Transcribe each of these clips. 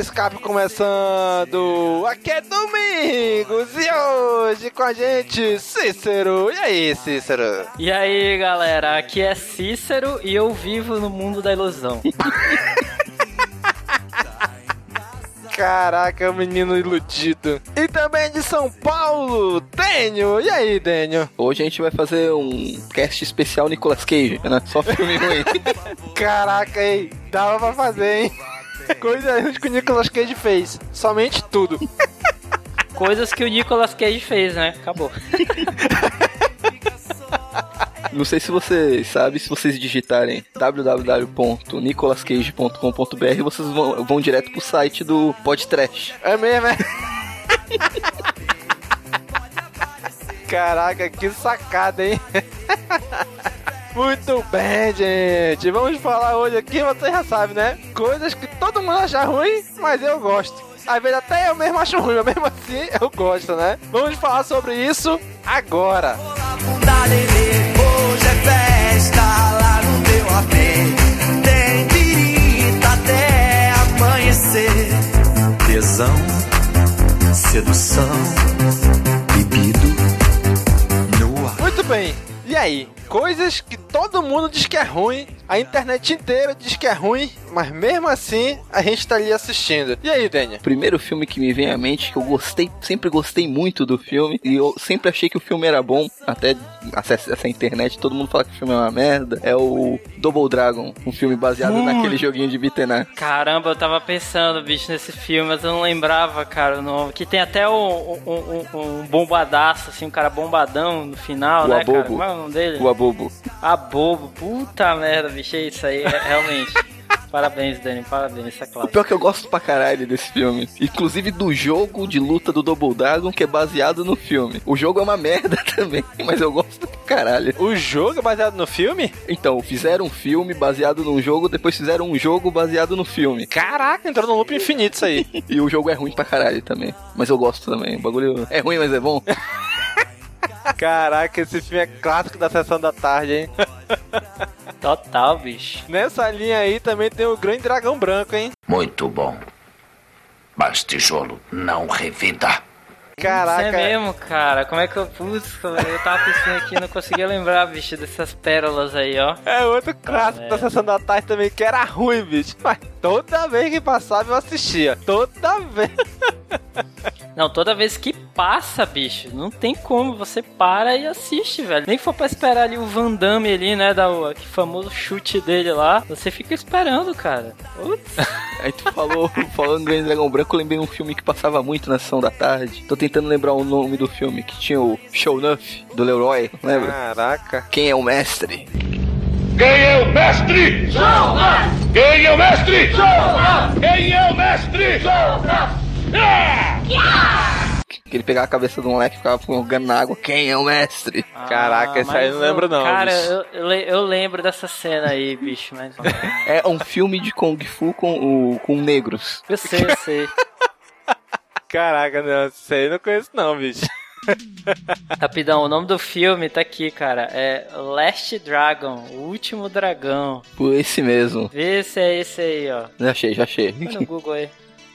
De escape começando! Aqui é Domingos e hoje com a gente Cícero! E aí, Cícero? E aí, galera, aqui é Cícero e eu vivo no mundo da ilusão. Caraca, é menino iludido! E também de São Paulo, Dênio! E aí, Dênio? Hoje a gente vai fazer um cast especial Nicolas Cage, né? Só filme ruim. Caraca, aí, dava pra fazer, hein? Coisa que o Nicolas Cage fez. Somente tudo. Coisas que o Nicolas Cage fez, né? Acabou. Não sei se vocês sabem, se vocês digitarem www.nicolascage.com.br, vocês vão, vão direto pro site do Podtrash. É mesmo, é? Caraca, que sacada, hein? Muito bem, gente. Vamos falar hoje aqui, você já sabe, né? Coisas que todo mundo acha ruim, mas eu gosto. Às vezes até eu mesmo acho ruim, mas mesmo assim eu gosto, né? Vamos falar sobre isso agora. Lelê. Hoje é festa lá no meu AP. Tem pirita até amanhecer. Tesão, sedução, bebido no ar. Muito bem. E aí? Coisas que todo mundo diz que é ruim, a internet inteira diz que é ruim, mas mesmo assim a gente tá ali assistindo. E aí, Dênia? Primeiro filme que me vem à mente, que eu gostei, sempre gostei muito do filme, e eu sempre achei que o filme era bom, até essa internet, todo mundo fala que o filme é uma merda, é o Double Dragon, um filme baseado Hum. naquele joguinho de beat'em. Caramba, eu tava pensando, bicho, nesse filme, mas eu não lembrava, cara, o nome. Que tem até um, um, um, um bombadaço, assim, um cara bombadão no final, O né, cara? Abobo. Como é o nome dele? O Abobo. Abobo. Puta merda, bicho, é isso aí, é, realmente. parabéns, Dani, parabéns, essa O classe. pior é que eu gosto pra caralho desse filme. Inclusive do jogo de luta do Double Dragon, que é baseado no filme. O jogo é uma merda também, mas eu gosto pra caralho. O jogo é baseado no filme? Então, fizeram um filme baseado num jogo, depois fizeram um jogo baseado no filme. Caraca, entrou no loop infinito isso aí. E o jogo é ruim pra caralho também. Mas eu gosto também. O bagulho é ruim, mas é bom. Caraca, esse filme é clássico da sessão da tarde, hein? Total, bicho. Nessa linha aí também tem o Grande Dragão Branco, hein? Muito bom. Mas tijolo não revida. Caraca. Isso é mesmo, cara. Como é que eu. Putz, eu tava pensando aqui e não conseguia lembrar, bicho, dessas pérolas aí, ó. É outro clássico merda. da sessão da tarde também, que era ruim, bicho. Mas toda vez que passava eu assistia. Toda vez. Não, toda vez que passa, bicho, não tem como. Você para e assiste, velho. Nem que for pra esperar ali o Van Damme ali, né? Da, o aquele famoso chute dele lá. Você fica esperando, cara. Putz. Aí tu falou, falando em Grande Dragão Branco, eu lembrei um filme que passava muito na sessão da tarde. Tô tentando lembrar o nome do filme, que tinha o Show Nuff, do Leroy, lembra? Caraca. Quem é o mestre? Quem é o mestre? Sou nós! Quem é o mestre? Nós! Quem é o mestre? Que ele pegava a cabeça do moleque e ficava jogando na água. Quem é o mestre? Caraca, esse aí eu não lembro não, Cara, eu, eu le- eu lembro dessa cena aí, bicho, mas. É um filme de Kung Fu com, o, com negros. Eu sei, eu sei. Caraca, não, isso aí eu não conheço não, bicho. Rapidão, o nome do filme tá aqui, cara. É Last Dragon, o último dragão. Por esse mesmo. Vê se é esse aí, ó. Já achei, já achei. Põe no Google aí.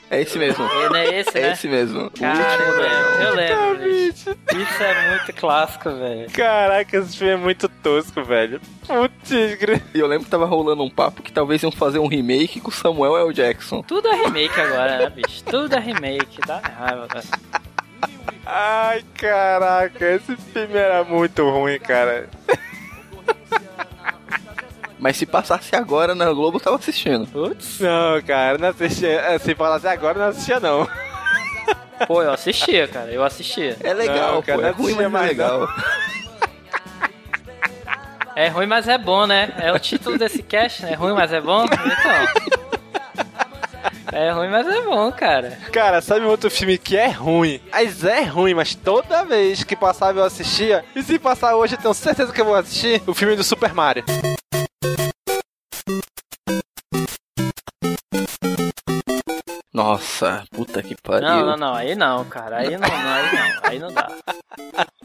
É esse mesmo. É, Não é esse, É né? esse mesmo. Cara, eu lembro, eu lembro. bicho. Isso é muito clássico, velho. Caraca, esse filme é muito tosco, velho. Putz. E eu lembro que tava rolando um papo que talvez iam fazer um remake com Samuel L. Jackson. Tudo é remake agora, né, bicho? Tudo é remake, dá raiva, velho. Ai, caraca, esse filme era muito ruim, cara. Mas se passasse agora na Globo, eu tava assistindo. Putz, Não, cara, não assistia. Se falasse agora, não assistia, não. pô, eu assistia, cara, eu assistia. É legal, Não, cara, pô. É ruim, assistia mas é mais, legal. É ruim, mas é bom, né? É o título desse cast, né? É ruim, mas é bom? Então. É ruim, mas é bom, cara. Cara, sabe um outro filme que é ruim? Mas é ruim, mas toda vez que passava eu assistia. E se passar hoje, eu tenho certeza que eu vou assistir o filme do Super Mario. Nossa, puta que pariu. Não, não, não, aí não, cara. Aí não, não, aí não, aí não dá.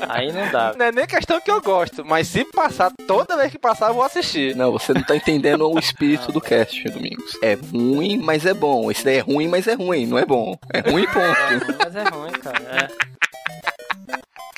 Aí não dá. Não é nem questão que eu gosto, mas se passar, toda vez que passar, eu vou assistir. Não, você não tá entendendo o espírito do cast, Domingos. É ruim, mas é bom. Esse daí é ruim, mas é ruim, não é bom. É ruim, É ponto. ruim, mas é ruim, cara. É.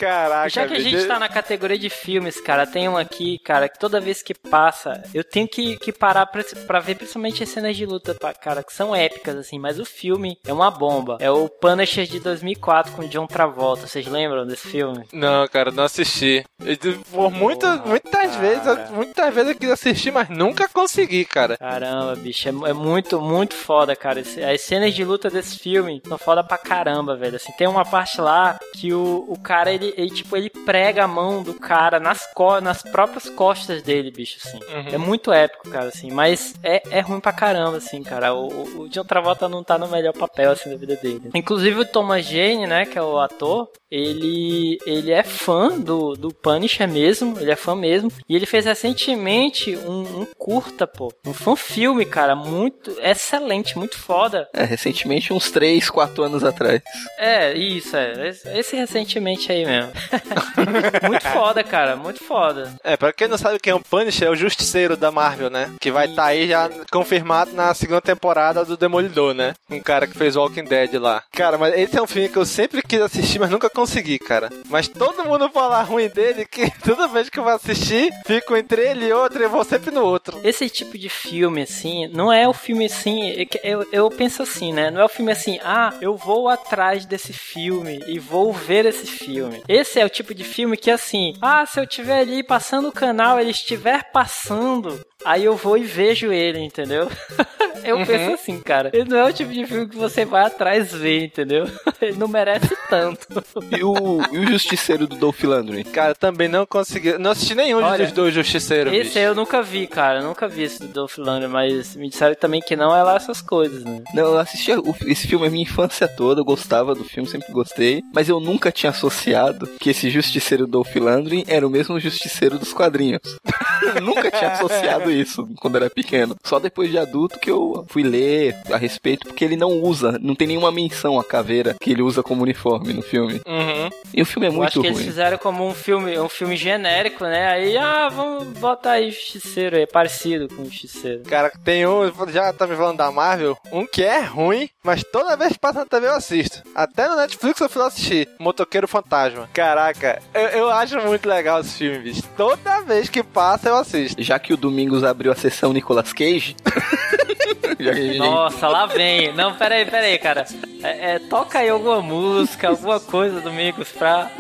Caraca, Já que a gente tá na categoria de filmes, cara, tem um aqui, cara, que toda vez que passa, eu tenho que, que parar pra, pra ver principalmente as cenas de luta, cara, que são épicas, assim, mas o filme é uma bomba. É o Punisher de 2004 com John Travolta, vocês lembram desse filme? Não, cara, não assisti. Eu, Por muitas, muitas vezes, muitas vezes eu quis assistir, mas nunca consegui, cara. Caramba, bicho, é, é muito, muito foda, cara. As cenas de luta desse filme são foda pra caramba, velho. Assim, tem uma parte lá que o, o cara, ele, ele, tipo, ele prega a mão do cara nas, co nas próprias costas dele, bicho, assim. É muito épico, cara, assim. Mas é, é ruim pra caramba, assim, cara. O, o- John Travolta não tá no melhor papel, assim, da vida dele. Inclusive o Thomas Jane, né, que é o ator, ele, ele é fã do, do Punisher mesmo, ele é fã mesmo. E ele fez recentemente um, um curta, pô. Um fanfilme, cara, muito excelente, muito foda. É, recentemente, uns 3, 4 anos atrás. É, isso, é. Esse, esse recentemente aí mesmo. muito foda, cara, muito foda. É, pra quem não sabe quem é o Punisher, é o Justiceiro da Marvel, né? Que vai estar aí já confirmado na segunda temporada do Demolidor, né? Um cara que fez Walking Dead lá. Cara, mas esse é um filme que eu sempre quis assistir, mas nunca consegui, cara. Mas todo mundo fala ruim dele, que toda vez que eu vou assistir, fico entre ele e outro e vou sempre no outro. Esse tipo de filme, assim, não é o filme assim. é Eu, eu penso assim, né? Não é o filme assim, ah, eu vou atrás desse filme e vou ver esse filme. Esse é o tipo de filme que, assim, ah, se eu tiver ali passando o canal, ele estiver passando, aí eu vou e vejo ele, entendeu? eu penso assim, cara. Ele não é o tipo de filme que você vai atrás ver, entendeu? Ele não merece tanto. E o, e o Justiceiro do Dolph Lundgren? Cara, também não consegui. Não assisti nenhum Olha, dos dois Justiceiros. Esse bicho. aí eu nunca vi, cara. Eu nunca vi esse do Dolph Lundgren, mas me disseram também que não é lá essas coisas, né? Não, eu assisti esse filme a minha infância toda, eu gostava do filme, sempre gostei, mas eu nunca tinha associado que esse Justiceiro Dolph Lundgren era o mesmo Justiceiro dos quadrinhos. Nunca tinha associado isso quando era pequeno. Só depois de adulto que eu fui ler a respeito, porque ele não usa, não tem nenhuma menção à caveira que ele usa como uniforme no filme. Uhum. E o filme é Eu muito acho que eles ruim. fizeram como um filme, um filme genérico, né? Aí, ah, vamos botar aí Justiceiro aí, parecido com o Justiceiro. Cara, tem um, já tá me falando da Marvel, um que é ruim, mas toda vez que passa na TV eu assisto. Até no Netflix eu fui lá assistir, Motoqueiro Fantasma. Caraca, eu, eu acho muito legal esse filme, bicho. Toda vez que passa eu assisto. Já que o Domingos abriu a sessão Nicolas Cage. Nossa, lá vem. Não, peraí, peraí, cara. É, é, toca aí alguma música, alguma coisa, Domingos, pra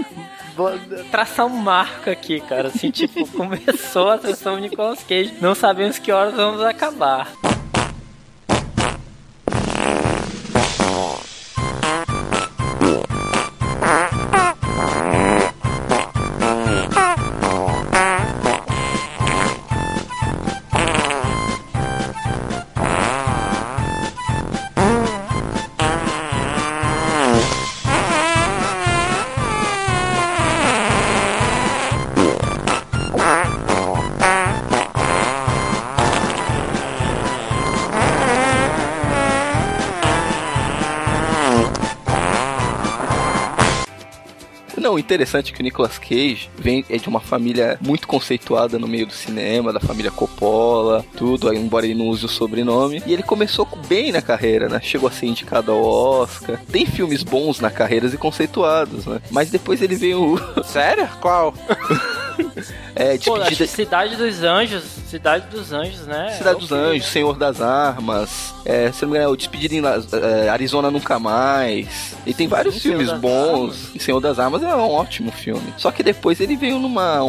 traçar um marco aqui, cara. Assim, tipo, começou a sessão Nicolas Cage. Não sabemos que horas vamos acabar. Não, o interessante é que o Nicolas Cage vem é de uma família muito conceituada no meio do cinema, da família Coppola, tudo, embora ele não use o sobrenome. E ele começou bem na carreira, né? Chegou a ser indicado ao Oscar. Tem filmes bons na carreira e conceituados, né? Mas depois ele veio. Sério? Qual? é, Pô, que despedida. Cidade dos Anjos, Cidade dos Anjos, né? Cidade É dos. Anjos, Senhor das Armas, é, se não me engano, é o Despedida em é, Arizona Nunca Mais. E tem vários Sim, filmes bons. E Senhor das Armas é um ótimo filme. Só que depois ele veio numa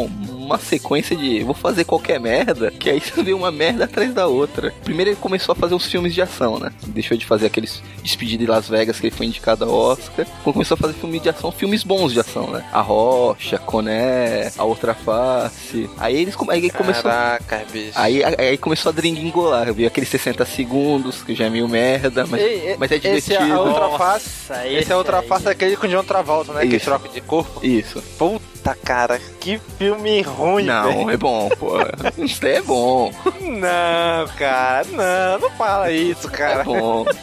uma sequência de vou fazer qualquer merda, que aí veio uma merda atrás da outra. Primeiro ele começou a fazer os filmes de ação, né? Deixou de fazer aqueles Despedida em Las Vegas que ele foi indicado ao Oscar. Começou a fazer filmes de ação, filmes bons de ação, né? A Rocha, Coné, A Outra Face. Aí eles aí ele começou Caraca, bicho. Aí, aí começou a dringuingolar, viu? Aqueles 60 segundos, que já é meio merda, mas, mas é esse é a divertido. outra Nossa, face. esse Esse é a outra aí. face daquele com o John Travolta, né? Que Isso. troca de corpo. Isso. Puta, cara, que filme ruim, Não, velho. é bom, pô. Isso é bom. Não, cara, não, não fala isso, É cara. bom.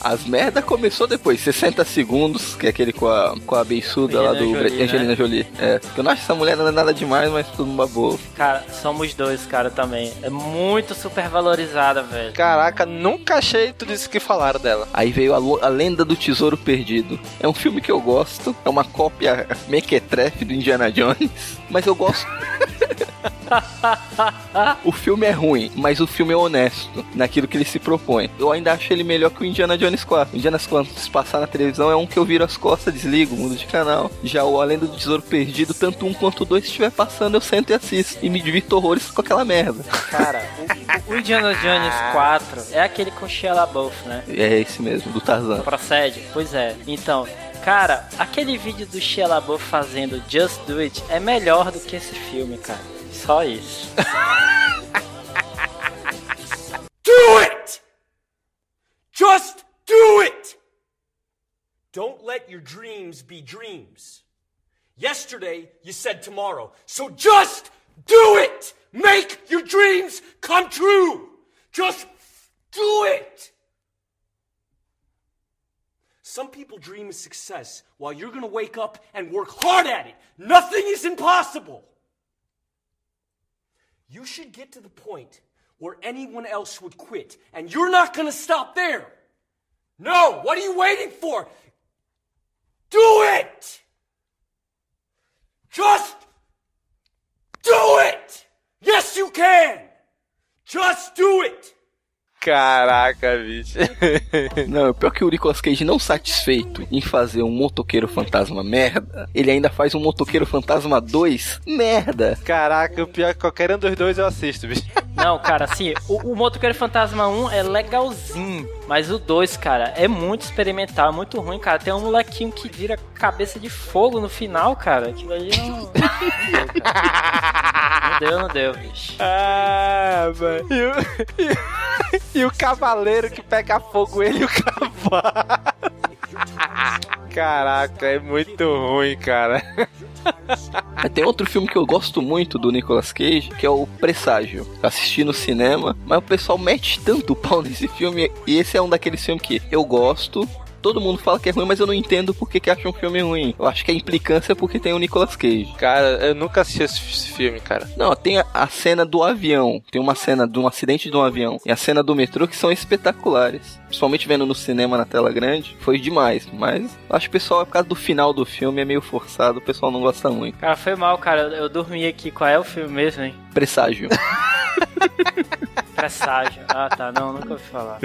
As merda começou depois, 60 segundos, que é aquele com a, com a beiçuda lá do Angelina Jolie, né? Angelina Jolie. É, que eu não acho essa mulher não é nada demais, mas tudo uma boa. Cara, somos dois, cara, também. É muito super valorizada, velho. Caraca, nunca achei tudo isso que falaram dela. Aí veio a, a Lenda do Tesouro Perdido. É um filme que eu gosto, é uma cópia mequetrefe do Indiana Jones, mas eu gosto. o filme é ruim, mas o filme é honesto naquilo que ele se propõe. Eu ainda acho ele melhor que o Indiana Jones 4. O Indiana Jones 4, se passar na televisão, é um que eu viro as costas, desligo, mudo de canal. Já o A Lenda do Tesouro Perdido, tanto um quanto o dois, se estiver passando, eu sento e assisto. E me divirto horrores com aquela merda. Cara, o, o Indiana Jones 4 é aquele com Shia LaBeouf, né? É esse mesmo, do Tarzan. Procede? Pois é. Então, cara, aquele vídeo do Shia LaBeouf fazendo Just Do It é melhor do que esse filme, cara. Só isso. Do it! Just do it! Don't let your dreams be dreams. Yesterday, you said tomorrow. So just do it! Make your dreams come true! Just do it! Some people dream of success while you're gonna wake up and work hard at it. Nothing is impossible. You should get to the point where anyone else would quit, and you're not gonna stop there. No, what are you waiting for? Do it! Just do it! Yes, you can! Just do it! Caraca, bicho. Não, pior que o Nicolas Cage não satisfeito em fazer um motoqueiro fantasma merda, ele ainda faz um motoqueiro fantasma 2 merda. Caraca, o pior é que qualquer um dos dois eu assisto, bicho. Não, cara, assim, o, o Motoqueiro Fantasma 1 é legalzinho, mas o 2, cara, é muito experimental, é muito ruim, cara. Tem um molequinho que vira cabeça de fogo no final, cara. Aquilo ali deu, cara. Não deu, não deu, bicho. Ah, mano. E o, cavaleiro que pega fogo ele e o cavalo. Caraca, é muito ruim, cara. Tem outro filme que eu gosto muito do Nicolas Cage, que é o Presságio. Assisti no cinema, mas o pessoal mete tanto pau nesse filme, e esse é um daqueles filmes que eu gosto. Todo mundo fala que é ruim, mas eu não entendo por que, que acha um filme ruim. Eu acho que a implicância é porque tem o Nicolas Cage. Cara, eu nunca assisti esse esse filme, cara. Não, tem a, a cena do avião. Tem uma cena de um acidente de um avião. E a cena do metrô que são espetaculares. Principalmente vendo no cinema na tela grande. Foi demais. Mas eu acho que o pessoal, por causa do final do filme, é meio forçado. O pessoal não gosta muito. Cara, foi mal, cara. Eu, eu dormi aqui. Qual é o filme mesmo, hein? Presságio. Presságio. Ah, tá. Não, nunca ouvi falar.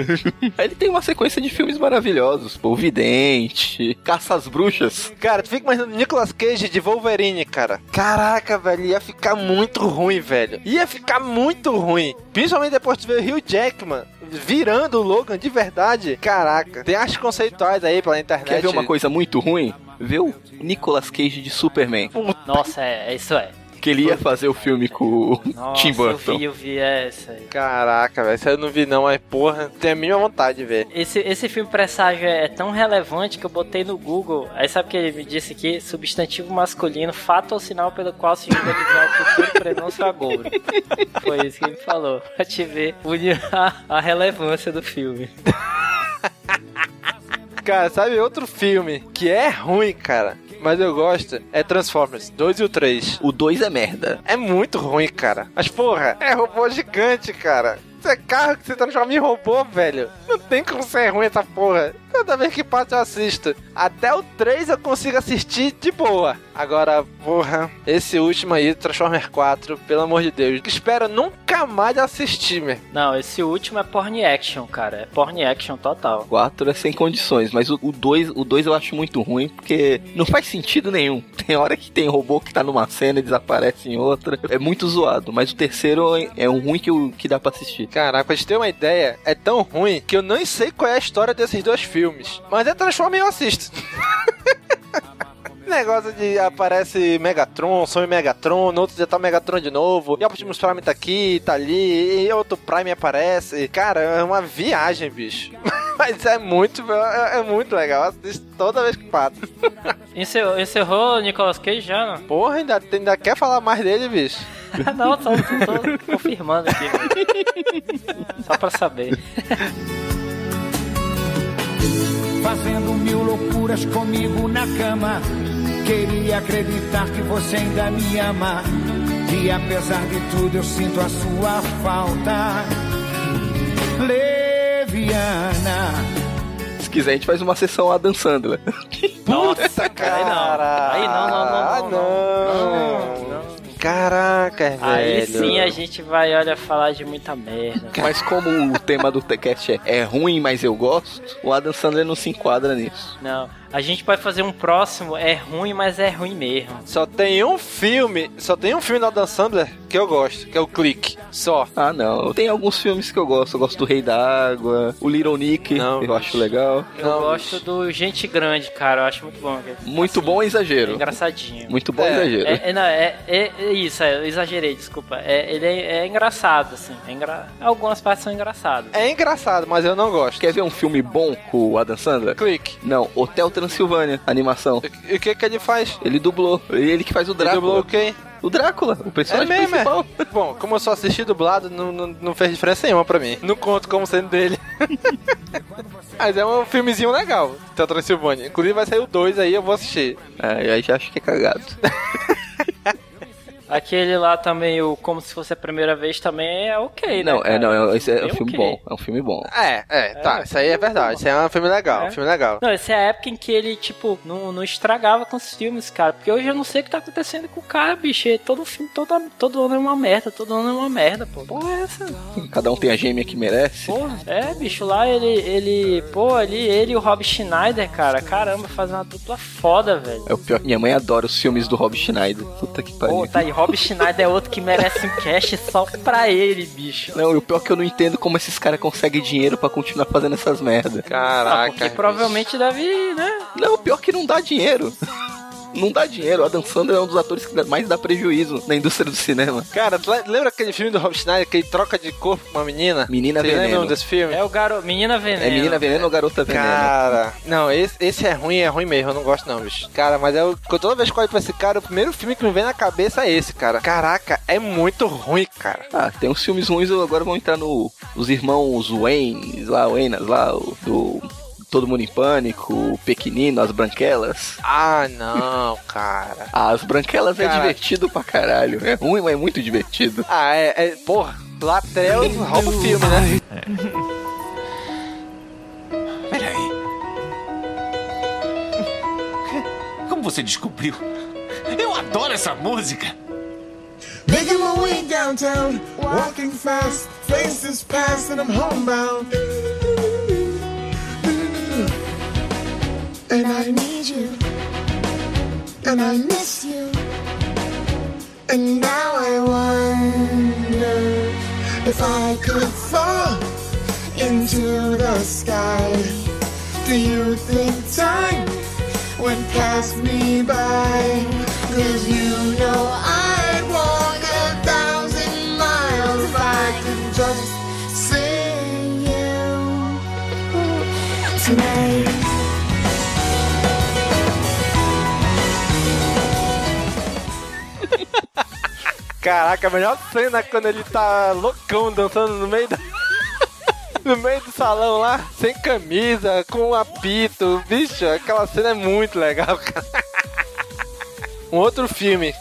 Aí ele tem uma sequência de filmes maravilhosos. Pô, o Vidente, Caça às Bruxas. Cara, tu fica imaginando Nicolas Cage de Wolverine, cara. Caraca, velho, ia ficar muito ruim, velho. Ia ficar muito ruim. Principalmente depois de ver o Hugh Jackman virando o Logan de verdade. Caraca, tem artes conceituais aí pela internet. Quer ver uma coisa muito ruim? Vê o Nicolas Cage de Superman. Nossa, é, é isso é. Que ele ia fazer o filme com o Nossa, Tim eu Burton. vi, eu vi essa aí. Caraca, velho, isso eu não vi não, mas porra, tenho a mínima vontade de ver. Esse, esse filme Presságio é tão relevante que eu botei no Google. Aí sabe o que ele me disse aqui? Substantivo masculino, fato ou sinal pelo qual se julga adivinhar o futuro prenúncio agouro. Foi isso que ele falou. Pra te ver a, a relevância do filme. Cara, sabe outro filme que é ruim, cara? mas eu gosto, é Transformers 2 e o 3. O 2 é merda. É muito ruim, cara. Mas, porra, é robô gigante, cara. Isso é carro que você transforma em robô, velho. Não tem como ser ruim essa porra. Toda vez que passa eu assisto. Até o 3 eu consigo assistir de boa. Agora, porra, esse último aí, Transformers 4, pelo amor de Deus. Espero nunca mais assistir, meu. Não, esse último é porn action, cara. É porn action total. 4 é sem condições, mas o 2 o dois eu acho muito ruim, porque não faz sentido nenhum. Tem hora que tem robô que tá numa cena e desaparece em outra. É muito zoado, mas o terceiro é um ruim que, eu- que dá pra assistir. Caraca, pra gente ter uma ideia, é tão ruim que eu nem sei qual é a história desses dois filmes. Mas é Transformers e eu assisto. Negócio de aparece Megatron, some Megatron, no outro dia tá Megatron de novo, e Optimus Prime tá aqui, tá ali, e outro Prime aparece. Cara, é uma viagem, bicho. Mas é muito, é, é muito legal, eu assisto toda vez que passa. Encerrou, encerrou Nicolas Cage já, não? Porra, ainda, ainda quer falar mais dele, bicho? não, só tô confirmando aqui. velho. Só pra saber. fazendo mil loucuras comigo na cama. Queria acreditar que você ainda me ama. E apesar de tudo, eu sinto a sua falta. Leviana. Se quiser, a gente faz uma sessão Adam Sandler. Nossa, cara. Aí não. Aí não, não, não, não. não. não, não. Caraca, velho. Aí sim a gente vai, olha, falar de muita merda. Mas como o tema do TCast é, é ruim, mas eu gosto, o Adam Sandler não se enquadra nisso. Não. A gente vai fazer um próximo, é ruim, mas é ruim mesmo. Só tem um filme, só tem um filme da Dan Sandler que eu gosto, que é o Clique. Só. Ah, não. Tem alguns filmes que eu gosto. Eu gosto do Rei da Água, o Little Nick, Não, eu acho legal. Eu Não, gosto do Gente Grande, cara. Eu acho muito bom. Muito Assim, bom e É exagero. engraçadinho. Muito bom e É, exagero. É, é, não, é, é- é isso, é, eu exagerei, desculpa. É, ele é, é engraçado, assim. É engra... Algumas partes são engraçadas. É engraçado, mas eu não gosto. Quer ver um filme bom com o Adam Sandler? Clique. Não, Hotel Transilvânia, animação. E o que que ele faz? Ele dublou. Ele que faz o Ele Drácula. dublou quem? O Drácula, o É personagem mesmo, é? principal. Bom, como eu só assisti dublado, não, não, não fez diferença nenhuma pra mim. Não conto como sendo dele. Mas é um filmezinho legal, Hotel Transilvânia. Inclusive vai sair o 2 aí, eu vou assistir. É, aí já acho que é cagado. Aquele lá também, o Como Se Fosse a Primeira Vez, também é ok, né? Não, é, não, é, esse é um Bem filme ok. bom. É um filme bom. É, é, tá, isso aí é verdade. Isso aí é um filme legal, É. um filme legal. Não, essa é a época em que ele, tipo, não, não estragava com os filmes, cara. Porque hoje eu não sei o que tá acontecendo com o cara, bicho. Todo filme, todo, todo ano é uma merda, todo ano é uma merda, pô. Porra, é essa? Cada um tem a gêmea que merece. Porra, é, bicho, lá ele, ele, pô, ali, ele e o Rob Schneider, cara, caramba, fazem uma dupla foda, velho. É o pior. Minha mãe adora os filmes do Rob Schneider. Puta que pariu. Pô, tá aí, Rob Schneider é outro que merece um cash só pra ele, bicho. Não, e o pior é que eu não entendo como esses caras conseguem dinheiro pra continuar fazendo essas merda. Ah, Caraca. porque provavelmente deve, né? Não, o pior é que não dá dinheiro. Não dá dinheiro. O Adam Sandler é um dos atores que mais dá prejuízo na indústria do cinema. Cara, lembra aquele filme do Rob Schneider que ele troca de corpo com uma menina? Menina Vocês Veneno. lembram desse filme? É o garoto, Menina Veneno. É Menina Veneno ou Garota Veneno? Cara, não, esse, esse é ruim, é ruim mesmo, eu não gosto não, bicho. Cara, mas eu, toda vez que eu olho pra esse cara, o primeiro filme que me vem na cabeça é esse, cara. Caraca, é muito ruim, cara. Ah, tem uns filmes ruins, agora vão entrar no. Os irmãos Wayne, lá, Waynas, lá, o, do. Todo Mundo em Pânico, o Pequenino, As Branquelas. Ah, não, cara. Ah, As Branquelas é Cara. divertido pra caralho. É ruim, mas é muito divertido. Ah, é, é porra, Latrell rouba o filme, né? Peraí. Como você descobriu? Eu adoro essa música! Making my way downtown, walking fast, faces past, and I'm homebound. And I need you, and I miss you. And now I wonder if I could fall into the sky. Do you think time would pass me by? Cause you know I'd walk a thousand miles if I could just see you tonight. Caraca, a melhor cena é quando ele tá loucão dançando no meio da. No meio do salão lá, sem camisa, com um apito. Bicho, aquela cena é muito legal, cara. Um outro filme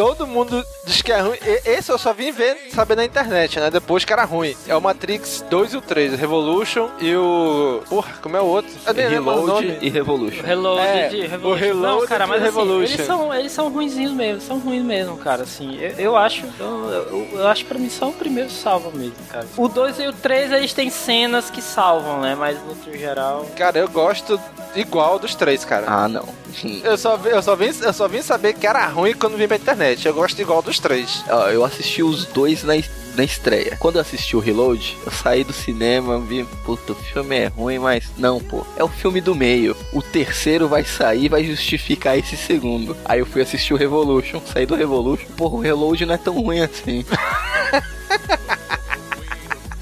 todo mundo diz que é ruim. E- Esse eu só vim ver, saber na internet, né? Depois que era ruim. É o Matrix 2 e o 3, o Revolution e o. Porra, como é o outro? Eu nem lembro o Reload e Revolution. Reloaded, É, Revolution. o Reloaded Não, cara, mas e assim, Revolution. eles são, eles são ruinzinhos mesmo, são ruins mesmo, cara, assim. Eu, eu acho, eu, eu, eu acho pra mim só o primeiro salva mesmo, cara. O 2 e o 3, eles têm cenas que salvam, né? Mas no geral... Cara, eu gosto igual dos três, cara. Ah, não. Eu só, eu, só vim, eu só vim saber que era ruim quando vim pra internet. Eu gosto igual dos três. Ó, eu assisti os dois na, na estreia. Quando eu assisti o Reload, eu saí do cinema, vi, puta, o filme é ruim, mas não, pô. É o filme do meio. O terceiro vai sair, vai justificar esse segundo. Aí eu fui assistir o Revolution, saí do Revolution. Porra, o Reload não é tão ruim assim.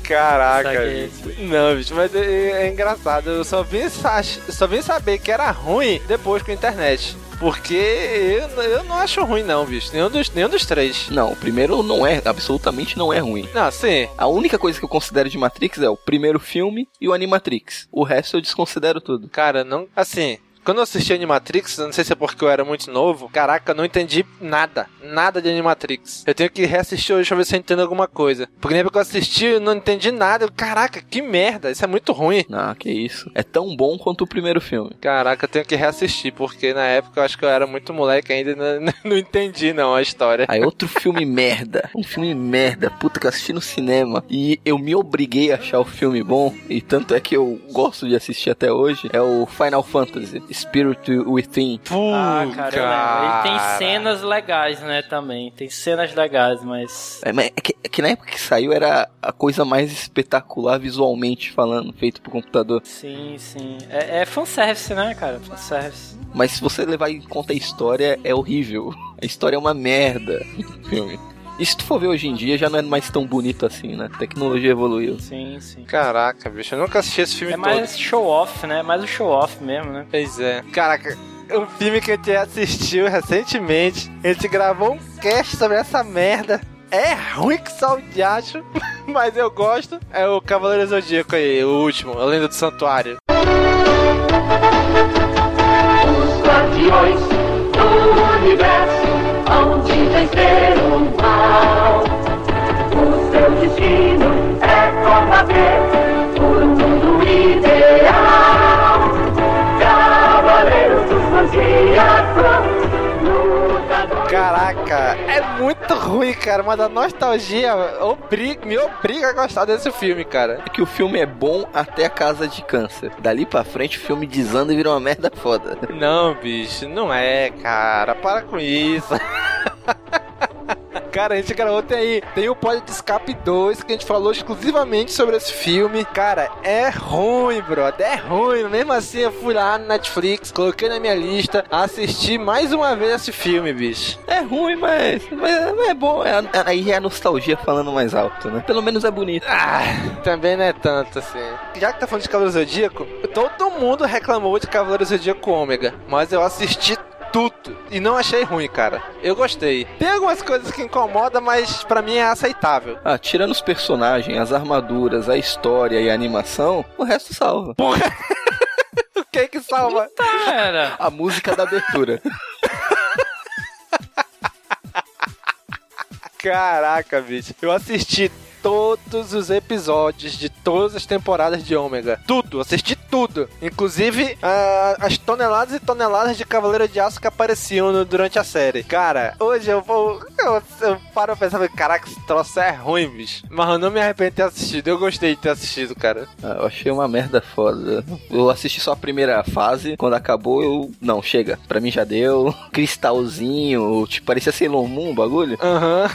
Caraca, Saquei. bicho. Não, bicho, mas é, é engraçado. Eu só vim, só vim saber que era ruim depois com a internet. Porque eu, eu não acho ruim, não, bicho. Nenhum dos, nenhum dos três. Não, o primeiro não é, absolutamente não é ruim. Não, sim. A única coisa que eu considero de Matrix é o primeiro filme e o Animatrix. O resto eu desconsidero tudo. Cara, não. Assim. Quando eu assisti Animatrix, não sei se é porque eu era muito novo, caraca, eu não entendi nada. Nada de Animatrix. Eu tenho que reassistir hoje pra ver se eu entendo alguma coisa. Porque nem porque eu assisti, eu não entendi nada. Eu, caraca, que merda, isso é muito ruim. Ah, que isso. É tão bom quanto o primeiro filme. Caraca, eu tenho que reassistir, porque na época eu acho que eu era muito moleque ainda e não, não entendi não a história. Aí outro filme merda. Um filme merda. Puta que eu assisti no cinema. E eu me obriguei a achar o filme bom. E tanto é que eu gosto de assistir até hoje. É o Final Fantasy. Spirit Within. Ah, cara, eu lembro. Ele tem cenas legais, né, também. Tem cenas legais, mas... É, mas é que, é que na época que saiu era a coisa mais espetacular visualmente falando, feito por computador. Sim, sim. É, é fanservice, né, cara? Fanservice. Mas se você levar em conta a história, é horrível. A história é uma merda do filme. E se tu for ver hoje em dia, já não é mais tão bonito assim, né? A tecnologia evoluiu. Sim, sim. Caraca, bicho, eu nunca assisti esse filme É todo. mais show-off, né? Mais o show-off mesmo, né? Pois é. Caraca, um filme que a gente assistiu recentemente, a gente gravou um cast sobre essa merda. É ruim que só o diacho, mas eu gosto. É o Cavaleiro Zodíaco aí, o último, a Lenda do Santuário. Os guardiões do universo onde vencer o mal. O seu destino é combater por um mundo ideal. Cavaleiros do Zodíaco, lutadores. Caraca, é muito ruim, cara, mas a nostalgia obriga, me obriga a gostar desse filme, cara. É que o filme é bom até a casa de câncer. Dali pra frente o filme desanda e vira uma merda foda. Não, bicho, não é, cara. Para com isso. Cara, a gente gravou tem aí. Tem o Pod de Escape 2 que a gente falou exclusivamente sobre esse filme. Cara, é ruim, brother. É ruim. Mesmo assim, eu fui lá no Netflix, coloquei na minha lista, assisti mais uma vez esse filme, bicho. É ruim, mas, mas é bom. É, aí é a nostalgia falando mais alto, né? Pelo menos é bonito. Ah, também não é tanto assim. Já que tá falando de Cavaleiro Zodíaco, todo mundo reclamou de Cavaleiro Zodíaco Ômega, mas eu assisti tudo e não achei ruim, cara. Eu gostei. Tem algumas coisas que incomodam, mas pra mim é aceitável. Ah, tirando os personagens, as armaduras, a história e a animação, o resto salva. Porra! o que que salva? Cara, A música da abertura. Caraca, bicho. Eu assisti todos os episódios de todas as temporadas de Ômega. Tudo, assisti tudo. Inclusive as toneladas e toneladas de Cavaleiro de Aço que apareciam no- durante a série. Cara, hoje eu vou. Eu, eu paro pra pensar, caraca, esse troço é ruim, bicho. Mas eu não me arrependo de ter assistido. Eu gostei de ter assistido, cara. Ah, eu achei uma merda foda. Eu assisti só a primeira fase, quando acabou eu... Não, chega. Pra mim já deu. Cristalzinho, tipo, parecia Sailor Moon o bagulho. Aham.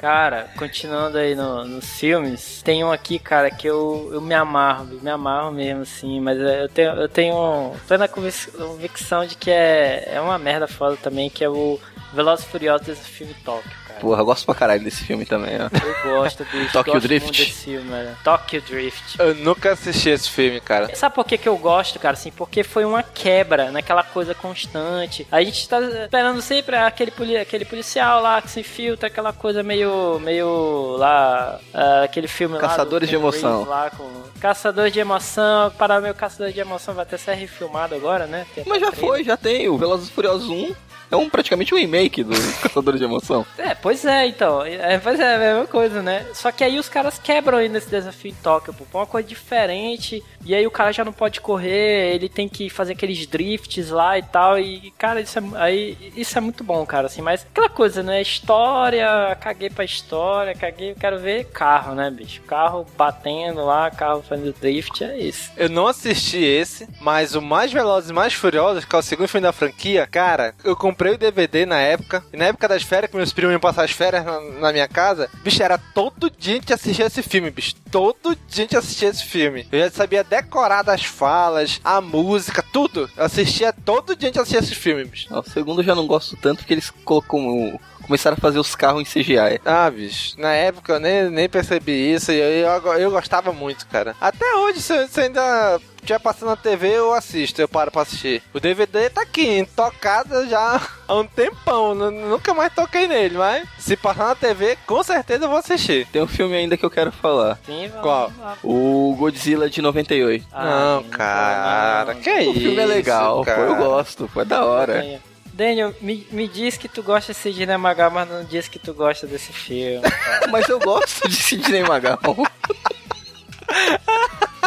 Cara, continuando aí no- nos filmes, tem um aqui, cara, que eu, eu me amarro, me amarro mesmo, assim, mas eu tenho, eu tenho plena convic- convicção de que é, é uma merda foda também, que é o Velozes Furiosos desse filme Tóquio. Porra, eu gosto pra caralho desse filme também, ó. Eu gosto, bicho. Tokyo gosto Drift. desse filme. Tokyo Drift. Eu nunca assisti esse filme, cara. Sabe por que, que eu gosto, cara? Assim, porque foi uma quebra naquela coisa constante. A gente tá esperando sempre aquele, poli aquele policial lá que se infiltra, aquela coisa meio. meio lá. ah, aquele filme Caçadores lá. do de emoção. Lá com Caçadores de emoção. Para meu Caçador de emoção vai até ser refilmado agora, né? Tem Mas já trailer. foi, já tem. O Velozes e Furiosos 1 É um, praticamente um remake do Caçador de Emoção. É, pois é, então. É, pois é, é a mesma coisa, né? Só que aí os caras quebram aí nesse desafio em Tóquio, pô. Põe uma coisa diferente. E aí o cara já não pode correr, ele tem que fazer aqueles drifts lá e tal. E, cara, isso é, aí, isso é muito bom, cara, assim. Mas aquela coisa, né? História, caguei pra história, caguei, quero ver carro, né, bicho? Carro batendo lá, carro fazendo drift, é isso. Eu não assisti esse, mas o Mais Velozes e Mais Furiosos, que é o segundo filme da franquia, cara, eu comprei o DVD na época, e na época das férias, que meus primos iam passar as férias na, na minha casa, bicho, era todo dia a gente assistia esse filme, bicho. Todo dia a gente assistia esse filme. Eu já sabia decorar das falas, a música, tudo. Eu assistia todo dia a gente assistia esse filme, bicho. O segundo eu já não gosto tanto porque eles colocam. Começaram a fazer os carros em CGI. Ah, bicho, na época eu nem, nem percebi isso e eu, eu, eu gostava muito, cara. Até hoje, se, se ainda estiver passando na TV, eu assisto, eu paro pra assistir. O DVD tá aqui, tocado já há um tempão, nu- nunca mais toquei nele, mas se passar na TV, com certeza eu vou assistir. Tem um filme ainda que eu quero falar. Sim, vamos Qual? lá. O Godzilla de 98. Ah, não, cara, que o isso, filme é legal, cara. pô, eu gosto, foi da hora. Daniel, me, me diz que tu gosta de Sidney Magal, mas não diz que tu gosta desse filme. Mas eu gosto de Sidney Magal.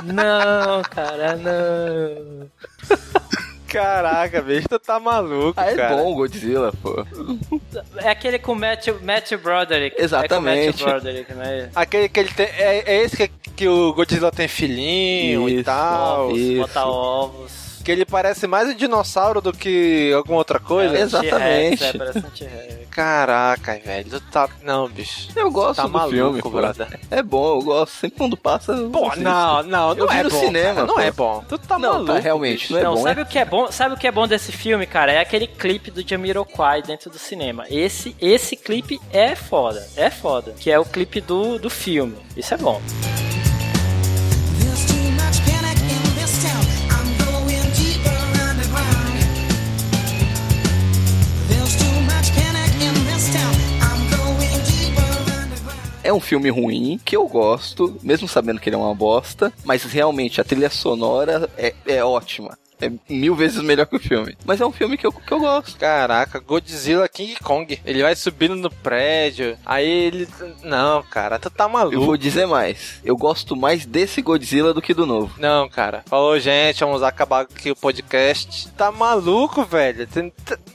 não, cara, não. Caraca, bicho, tu tá maluco, Ah, é cara. bom o Godzilla, pô. É aquele com o Matthew, Matthew Broderick. Exatamente. É com o Matthew Broderick, né? Aquele que ele tem. É, é esse que, que o Godzilla tem filhinho e Isso, tal. Isso. Botar ovos. Que ele parece mais um dinossauro do que alguma outra coisa. É, Exatamente. É, parece um. Caraca, velho, tu tá. Não, bicho. Eu gosto Tá do maluco, filme, brother. É bom, eu gosto. Sempre quando passa. Pô, não, não, não Eu vi é no bom. cinema, cara, não pô. é bom. Tu tá Não, maluco. tá, realmente, bicho. não é não, bom. sabe o que é bom? Sabe o que é bom desse filme, cara? É aquele clipe do Jamiroquai dentro do cinema. Esse, esse clipe é foda, é foda. Que é o clipe do, do filme. Isso é bom. É um filme ruim, que eu gosto, mesmo sabendo que ele é uma bosta, mas realmente a trilha sonora é, é ótima. É mil vezes melhor que o filme. Mas é um filme que eu, que eu gosto. Caraca, Godzilla King Kong. Ele vai subindo no prédio. Aí ele. Não, cara, tu tá maluco. Eu vou dizer mais. Eu gosto mais desse Godzilla do que do novo. Não, cara. Falou, gente, vamos acabar aqui o podcast. Tá maluco, velho?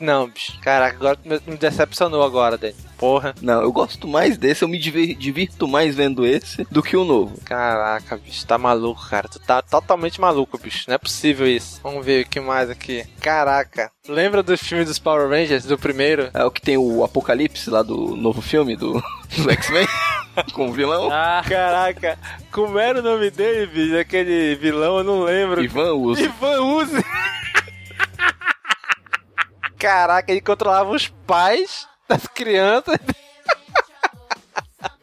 Não, bicho. Caraca, agora me decepcionou agora, Dani. Porra. Não, eu gosto mais desse, eu me divirto mais vendo esse do que o novo. Caraca, bicho, tá maluco, cara. Tu tá totalmente maluco, bicho. Não é possível isso. Vamos ver o que mais aqui. Caraca. Lembra do filme dos Power Rangers, do primeiro? É o que tem o Apocalipse lá do novo filme do, do X-Men com o vilão. Ah, Caraca, como era o nome dele, bicho? Aquele vilão, eu não lembro. Ivan Uzi. Ivan Uzi. Caraca, ele controlava os pais das crianças.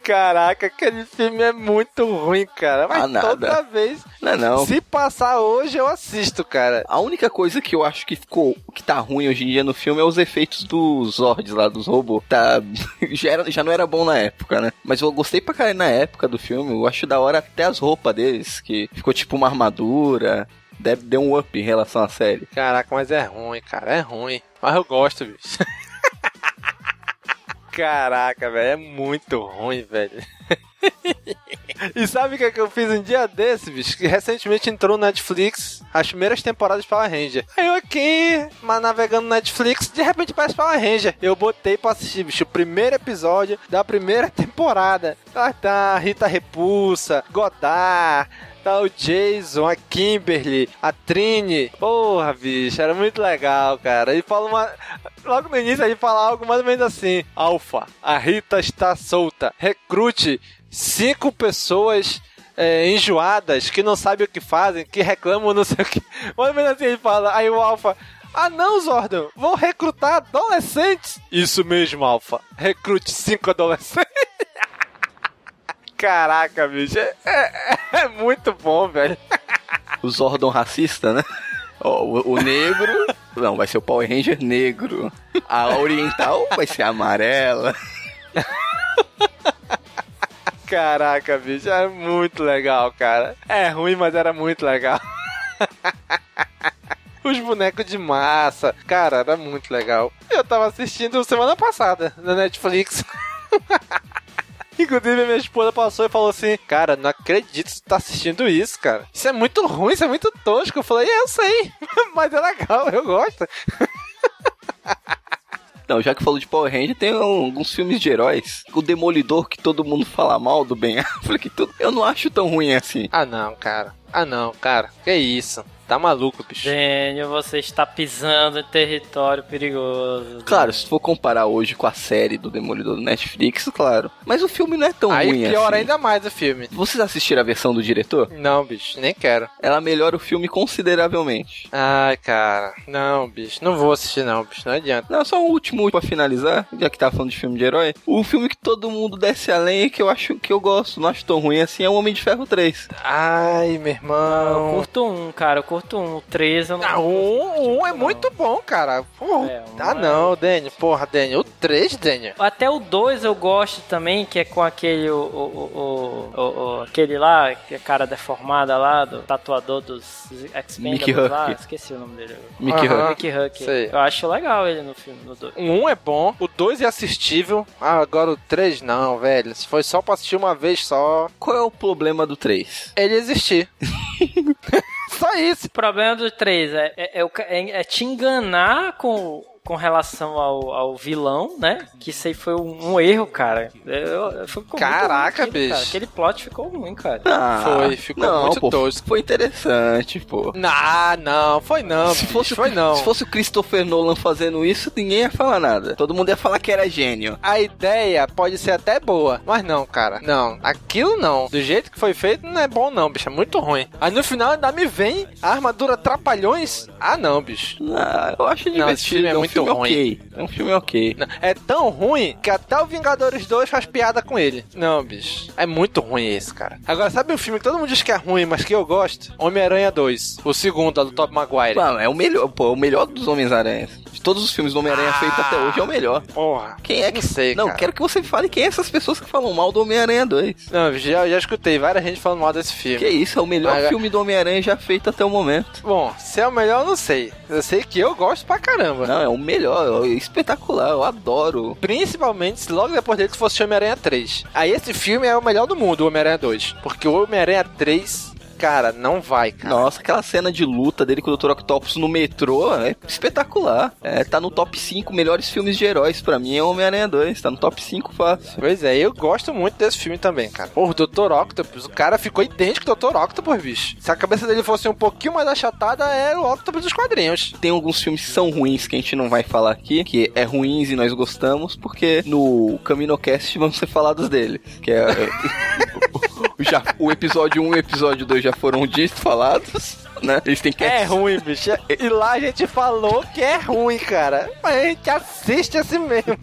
Caraca, aquele filme é muito ruim, cara. Mas Ah, toda vez. Não, não. Se passar hoje, eu assisto, cara. A única coisa que eu acho que ficou que tá ruim hoje em dia no filme é os efeitos dos Zords lá, dos robôs. Tá, já, era- já não era bom na época, né? Mas eu gostei pra caralho na época do filme. Eu acho da hora até as roupas deles, que ficou tipo uma armadura. Deve, deu um up em relação à série. Caraca, mas é ruim, cara. É ruim. Mas eu gosto, bicho. Caraca, velho. É muito ruim, velho. e sabe o que, é que eu fiz um dia desse, bicho? Que recentemente entrou no Netflix as primeiras temporadas de Power Ranger. Aí eu aqui, mas navegando no Netflix, de repente parece Power Ranger. Eu botei pra assistir, bicho, o primeiro episódio da primeira temporada. Ah, tá, Rita Repulsa, Godard, tá o Jason, a Kimberly, a Trini. Porra, bicho, era muito legal, cara. Ele fala uma. Logo no início ele fala algo mais ou menos assim: Alfa, a Rita está solta. Recrute cinco pessoas. é, enjoadas, que não sabem o que fazem, que reclamam não sei o que. Mais ou menos assim ele fala. Aí o Alpha. Ah não, Zordon, vou recrutar adolescentes. Isso mesmo, Alpha. Recrute cinco adolescentes. Caraca, bicho. É, é- é muito bom, velho. O Zordon racista, né? O, o negro. Não, vai ser o Power Ranger negro. A oriental vai ser amarela. Caraca, bicho. É muito legal, cara. É ruim, mas era muito legal. Os bonecos de massa. Cara, era muito legal. Eu tava assistindo semana passada na Netflix. Inclusive, minha esposa passou e falou assim: Cara, não acredito que você tá assistindo isso, cara. Isso é muito ruim, isso é muito tosco. Eu falei: É, eu sei, mas é legal, eu gosto. Não, já que falou de Power Ranger, tem alguns filmes de heróis. O Demolidor, que todo mundo fala mal do Ben Affleck. Tudo. Eu não acho tão ruim assim. Ah, não, cara. Ah, não, cara. Que isso? Tá maluco, bicho. Gênio, você está pisando em território perigoso. Claro, se for comparar hoje com a série do Demolidor do Netflix, claro. Mas o filme não é tão Aí ruim pior assim. ainda mais o filme. Vocês assistiram a versão do diretor? Não, bicho, nem quero. Ela melhora o filme consideravelmente. Ai, cara. Não, bicho. Não vou assistir, não, bicho. Não adianta. Não, só um último pra finalizar, já que tá falando de filme de herói. O filme que todo mundo desce a lenha que eu acho que eu gosto, não acho tão ruim assim, é o Homem de Ferro 3. Ai, meu Eu irmão. curto um, cara, eu curto um. O 3 eu não. Ah, um, um é muito bom, cara. Porra. É, um ah, é- não, Daniel. Porra, Daniel. O 3, Daniel. Até o 2 eu gosto também, que é com aquele. O, o, o, o- o- aquele lá, que é cara deformada lá, do tatuador dos X-Men Mickey Huck. lá. Esqueci o nome dele. Mickey Aham. Huck. Mickey Huck. Sei. Eu acho legal ele no filme, no 2. O 1 é bom, o 2 é assistível. Ah, agora o 3 não, velho. Se foi só pra assistir uma vez só, Qual é o problema do 3? ele existir. só isso. O problema do 3 é, é, é é- é te enganar com, com relação ao, ao vilão, né? Que isso aí foi um, um erro, cara. Eu, eu, Caraca, ruim bicho. cara. Aquele plot ficou ruim, cara. Ah, Foi, ficou não, muito pô, tosco. Foi interessante, pô. Ah, não, foi não. Se bicho, fosse, foi não. se fosse o Christopher Nolan fazendo isso, ninguém ia falar nada. Todo mundo ia falar que era gênio. A ideia pode ser até boa, mas não, cara. Não, aquilo não. Do jeito que foi feito, não é bom não, bicho. É muito ruim. Aí no final ainda me vem a armadura trapalhões. Ah, não, bicho. Ah, eu acho divertido. Não, esse filme é um muito filme ruim. ok. É um filme ok. Não, É tão ruim que até o Vingadores 2 faz piada com ele. Não, bicho. É muito ruim esse, cara. Agora, sabe um filme que todo mundo diz que é ruim, mas que eu gosto? Homem-Aranha 2. O segundo, a do Top Maguire. Mano, é o melhor, pô, é o melhor dos Homens-Aranha. Todos os filmes do Homem-Aranha Ah. feitos até hoje, é o melhor. Porra. Quem é que. Não sei, Não, cara. quero que você fale quem é essas pessoas que falam mal do Homem-Aranha 2. Não, já, já escutei várias gente falando mal desse filme. Que isso, é o melhor Mas- filme do Homem-Aranha já feito até o momento. Bom, se é o melhor, eu não sei. Eu sei que eu gosto pra caramba. Não, é o melhor, é espetacular, eu adoro. Principalmente se logo depois dele que fosse Homem-Aranha 3. Aí esse filme é o melhor do mundo, o Homem-Aranha 2. Porque o Homem-Aranha 3, cara, não vai, cara. Nossa, aquela cena de luta dele com o Dr. Octopus no metrô é espetacular. É, tá no top 5 melhores filmes de heróis pra mim, é Homem-Aranha 2. Tá no top 5 fácil. Pois é, eu gosto muito desse filme também, cara. Porra, o Dr. Octopus, o cara ficou idêntico ao Dr. Octopus, bicho. Se a cabeça dele fosse um pouquinho mais achatada, é o Octopus dos quadrinhos. Tem alguns filmes que são ruins que a gente não vai falar aqui, que é ruins e nós gostamos, porque no CaminoCast vamos ser falados dele. Que é. Já, o episódio 1 e o episódio 2 já foram ditos, falados, né? Eles têm que. É ruim, bicho. E lá a gente falou que é ruim, cara. Mas a gente assiste assim mesmo.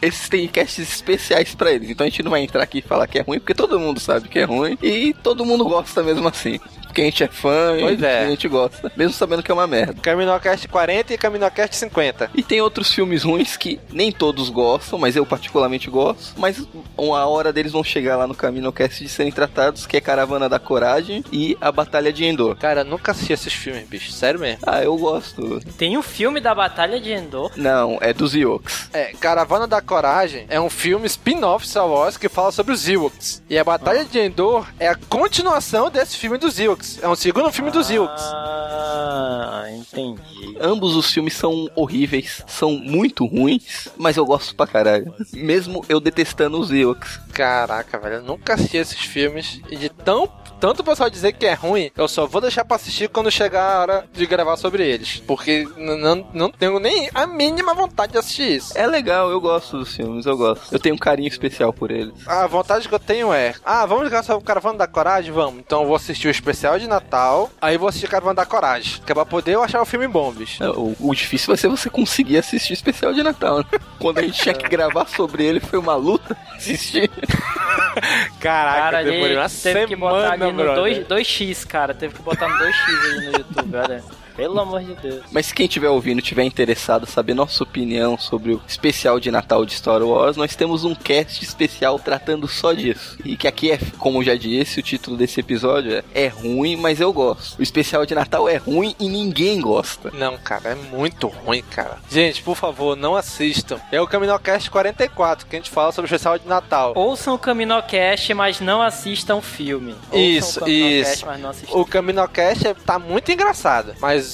Esses têm casts especiais pra eles. Então a gente não vai entrar aqui e falar que é ruim, porque todo mundo sabe que é ruim. E todo mundo gosta mesmo assim. Porque a gente é fã Pois e é. a gente gosta. Mesmo sabendo que é uma merda. Caminocast 40 e Caminocast 50. E tem outros filmes ruins que nem todos gostam, mas eu particularmente gosto. Mas uma hora deles vão chegar lá no CaminoCast de serem tratados, que é Caravana da Coragem e A Batalha de Endor. Cara, eu nunca assisti esses filmes, bicho. Sério mesmo. Ah, eu gosto. Tem o filme da Batalha de Endor. Não, é dos Ewoks. É, Caravana da Coragem é um filme spin-off Star Wars que fala sobre os Ewoks. E a Batalha de Endor é a continuação desse filme dos Ewoks. É um segundo filme dos Ewoks. Ah, entendi. Ambos os filmes são horríveis, são muito ruins, mas eu gosto pra caralho. Mesmo eu detestando os Ewoks. Caraca, velho, eu nunca assisti esses filmes. E de tão tanto o pessoal dizer que é ruim, eu só vou deixar pra assistir quando chegar a hora de gravar sobre eles. Porque não, não tenho nem a mínima vontade de assistir isso. É legal, eu gosto dos filmes, eu gosto. Eu tenho um carinho especial por eles. A vontade que eu tenho é: ah, vamos ligar sobre o Caravana da Coragem? Vamos. Então eu vou assistir o especial de Natal, aí vou assistir Caravana da Coragem. Que é pra poder eu achar o filme bom, bicho. É, O, o difícil vai ser você conseguir assistir o especial de Natal. Né? Quando a gente tinha que gravar sobre ele, foi uma luta assistir. Caraca, Cara, demorei uma teve que botar semana, ali no brother. 2, 2x, cara. Teve que botar no 2x ali no YouTube, olha. Pelo amor de Deus. Mas se quem estiver ouvindo tiver interessado saber nossa opinião sobre o especial de Natal de Star Wars, nós temos um cast especial tratando só disso. E que aqui é, como eu já disse, o título desse episódio é, é ruim, mas eu gosto. O especial de Natal é ruim e ninguém gosta. Não, cara, é muito ruim, cara. Gente, por favor, não assistam. É o Caminocast 44, que a gente fala sobre o especial de Natal. Ouçam o Caminocast, mas não assistam o filme. Ouçam Isso, o Caminocast, isso. Mas não assistam. O Caminocast é- tá muito engraçado, mas,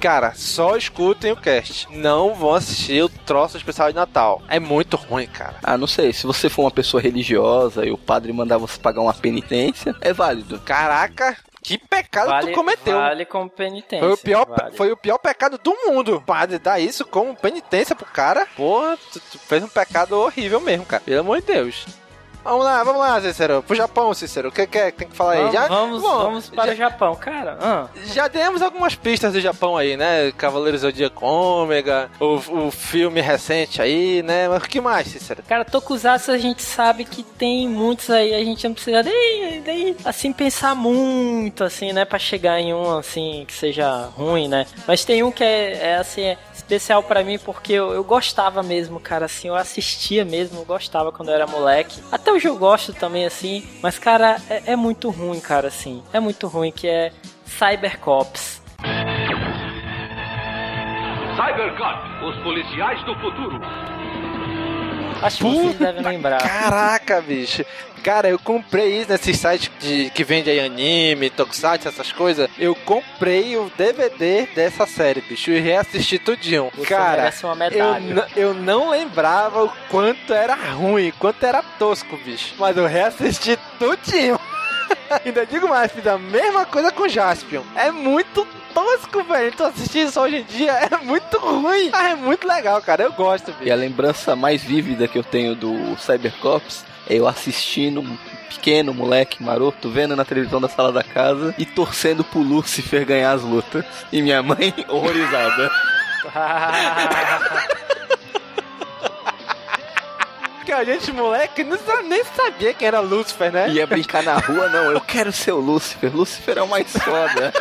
cara, só escutem o cast. Não vão assistir o troço especial de Natal. É muito ruim, cara. Ah, não sei, se você for uma pessoa religiosa e o padre mandar você pagar uma penitência, é válido. Caraca, que pecado Vale, tu cometeu. vale como penitência. Foi o, pior, vale. foi o pior pecado do mundo. Padre, dar isso como penitência pro cara. Porra, tu, tu fez um pecado horrível mesmo, cara. Pelo amor de Deus. Vamos lá, vamos lá, Cícero. Pro Japão, Cícero. O que, que é que tem que falar aí? Vamos, Já, vamos, bom, vamos para já, o Japão, cara. ah. já demos algumas pistas do Japão aí, né? Cavaleiros do Zodíaco Ômega, o, o filme recente aí, né? Mas o que mais, Cícero? Cara, Tokusatsu a gente sabe que tem muitos aí, a gente não precisa nem, nem, assim pensar muito, assim, né, Pra chegar em um assim que seja ruim, né? Mas tem um que é, é, assim, é especial pra mim porque eu, eu gostava mesmo, cara, assim, eu assistia mesmo, eu gostava quando eu era moleque. Até hoje eu gosto também, assim, mas cara, é, é muito ruim, cara, assim, é muito ruim que é Cybercops. Cybercop, os policiais do futuro. Acho que vocês devem lembrar. Caraca, bicho. Cara, eu comprei isso nesses sites de, que vende aí anime, tokusatsu, essas coisas. Eu comprei o DVD dessa série, bicho, e reassisti tudinho. Você Cara, uma eu, medalha. n- eu não lembrava o quanto era ruim, quanto era tosco, bicho. Mas eu reassisti tudinho. Ainda digo mais, fiz a mesma coisa com Jaspion. É muito tosco, velho. Tu assistir isso hoje em dia é muito ruim. Ah, é muito legal, cara. Eu gosto, bicho. E a lembrança mais vívida que eu tenho do Cybercops é eu assistindo um pequeno moleque maroto, vendo na televisão da sala da casa e torcendo pro Lucifer ganhar as lutas. E minha mãe horrorizada. Que a gente, moleque, nem sabia quem era Lucifer, né? Ia brincar na rua, não, eu quero ser o Lucifer. Lucifer é o mais foda.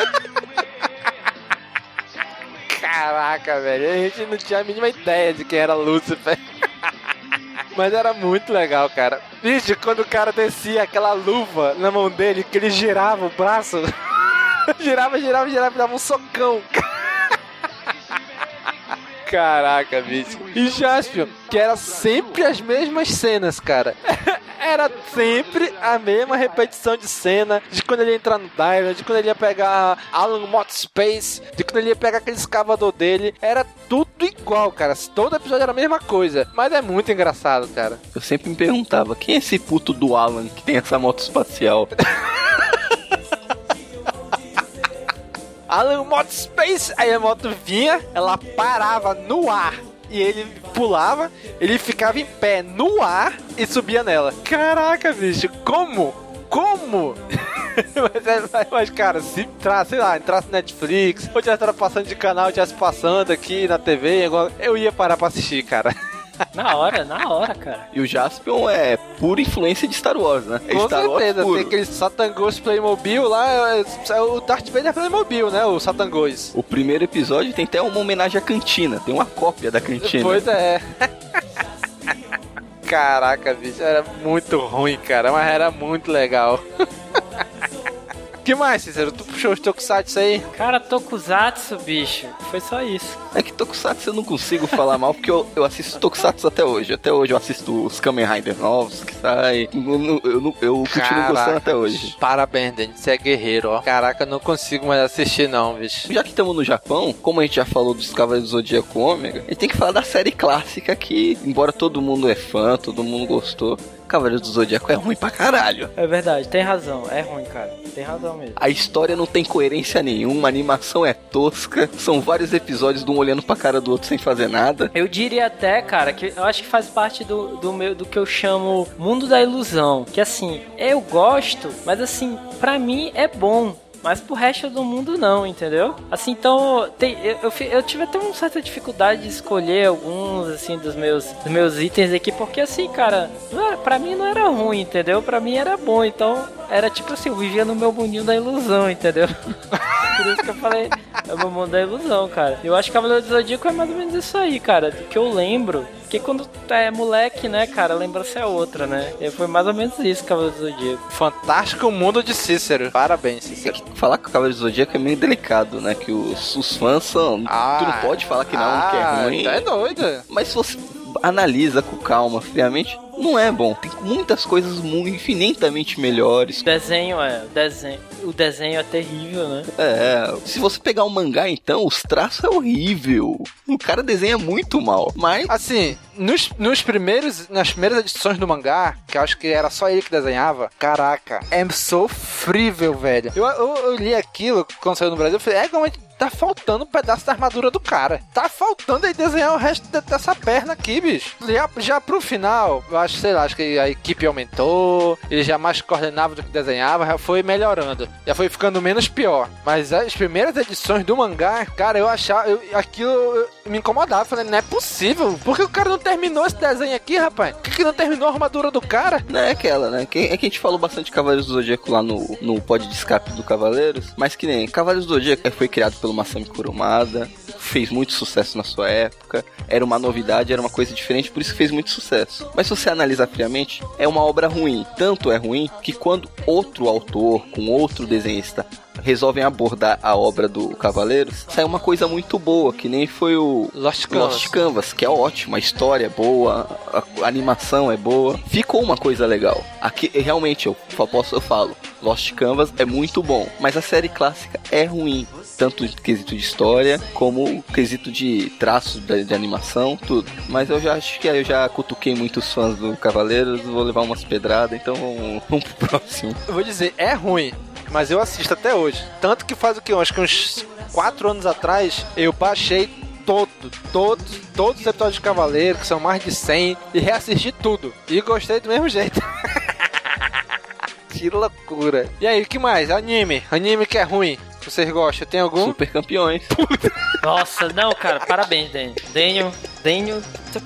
Caraca, velho. A gente não tinha a mínima ideia de quem era Lucifer. Mas era muito legal, cara. Bicho, quando o cara descia aquela luva na mão dele, que ele girava o braço. girava, girava, girava dava um socão. Caraca, bicho. E Jaspion, que era sempre as mesmas cenas, cara. Era sempre a mesma repetição de cena de quando ele ia entrar no Dylan, de quando ele ia pegar Alan Mott Space, de quando ele ia pegar aquele escavador dele. Era tudo igual, cara. Todo episódio era a mesma coisa. Mas é muito engraçado, cara. Eu sempre me perguntava, quem é esse puto do Alan que tem essa moto espacial? Alan Mott Space, aí a moto vinha, ela parava no ar. E ele pulava, ele ficava em pé no ar e subia nela. Caraca, bicho, como? Como? mas, é- mas, cara, se entrasse, sei lá, entrasse Netflix, ou tivesse passando de canal, tivesse passando aqui na TV, eu ia parar pra assistir, cara. Na hora, na hora, cara. E o Jaspion é pura influência de Star Wars, né? É Com Star Wars certeza, puro. tem aquele Satangos Playmobil lá, é, é o Darth Vader Playmobil, né? O Satangos. O primeiro episódio tem até uma homenagem à cantina, tem uma cópia da cantina. Pois é. Caraca, bicho, era muito ruim, cara, mas era muito legal. que mais, Cícero? Tu puxou os tokusatsu aí? Cara, Tokusatsu, bicho, foi só isso. É que Tokusatsu eu não consigo falar mal, porque eu, eu assisto Tokusatsu até hoje. Até hoje eu assisto os Kamen Rider novos que saem. Eu, eu, eu, eu continuo gostando até hoje. Parabéns, Dani, você é guerreiro, ó. Caraca, eu não consigo mais assistir não, bicho. Já que estamos no Japão, como a gente já falou dos Cavaleiros do Zodíaco Ômega, a gente tem que falar da série clássica que, embora todo mundo é fã, todo mundo gostou, Cavaleiros do Zodíaco é ruim pra caralho. É verdade, tem razão, é ruim, cara. Tem razão mesmo. A história não tem coerência nenhuma, a animação é tosca, são vários episódios de um olhando pra cara do outro sem fazer nada. Eu diria até, cara, que eu acho que faz parte do, do meu do que eu chamo mundo da ilusão. Que assim, eu gosto, mas assim, pra mim é bom. Mas pro resto do mundo não, entendeu? Assim, então, tem, eu, eu, eu tive até uma certa dificuldade de escolher alguns, assim, dos meus, dos meus itens aqui, porque assim, cara, não era, pra mim não era ruim, entendeu? Pra mim era bom, então era tipo assim, eu vivia no meu mundinho da ilusão, entendeu? Por isso que eu falei, é o mundo da ilusão, cara. Eu acho que Cavaleiro do Zodíaco é mais ou menos isso aí, cara. Do que eu lembro. Porque quando tu é moleque, né, cara, a lembrança é outra, né? E foi mais ou menos isso, Cavaleiro do Zodíaco. Fantástico mundo de Cícero. Parabéns, Cícero. Falar com o Cavaleiro do Zodíaco é meio delicado, né? Que os, os fãs são. tu não pode falar que não, que é Ah, ruim. tá é doido. Mas se você analisa com calma, friamente, não é bom. Tem muitas coisas infinitamente melhores. O desenho é, o desenho, o desenho é terrível, né? É, se você pegar o mangá, então, os traços é horrível. O cara desenha muito mal. Mas, Assim, nos, nos primeiros, nas primeiras edições do mangá, que eu acho que era só ele que desenhava, caraca, é sofrível, velho. Eu, eu, eu li aquilo quando saiu no Brasil, eu falei, é como tá faltando um pedaço da armadura do cara. Tá faltando ele desenhar o resto de- dessa perna aqui, bicho. Já, já pro final, eu acho, sei lá, acho que a equipe aumentou, ele já mais coordenava do que desenhava, já foi melhorando. Já foi ficando menos pior. Mas as primeiras edições do mangá, cara, eu achava, eu, aquilo eu- me incomodava. Falei, não é possível. Por que o cara não terminou esse desenho aqui, rapaz? Por que, que não terminou a armadura do cara? não é aquela, né? Que, é que a gente falou bastante de Cavaleiros do Zodíaco lá no, no pod de escape do Cavaleiros. Mas que nem Cavaleiros do Zodíaco foi criado pelo Masami Kurumada. Fez muito sucesso na sua época. Era uma novidade, era uma coisa diferente, por isso fez muito sucesso. Mas se você analisar friamente, é uma obra ruim. Tanto é ruim que quando outro autor, com outro desenhista, resolvem abordar a obra do Cavaleiros, sai uma coisa muito boa, que nem foi o Lost Canvas. Lost Canvas, que é ótimo, a história é boa, a, animação é boa, ficou uma coisa legal. Aqui, realmente, eu posso, eu falo, Lost Canvas é muito bom, mas a série clássica é ruim. Tanto em quesito de história, como o quesito de traços de, de animação, tudo. Mas eu já acho que eu já cutuquei muitos fãs do Cavaleiros, vou levar umas pedradas, então vamos, vamos pro próximo. Eu vou dizer, é ruim, mas eu assisto até hoje. Tanto que faz o que? Acho que uns 4 anos atrás, eu baixei todo, todos, todos os episódios de Cavaleiro, que são mais de 100, e reassisti tudo. E gostei do mesmo jeito. que loucura. E aí, o que mais? Anime. Anime que é ruim. Vocês gostam? Tem algum? Super campeões. Nossa, não, cara, parabéns, Daniel. Daniel, Daniel,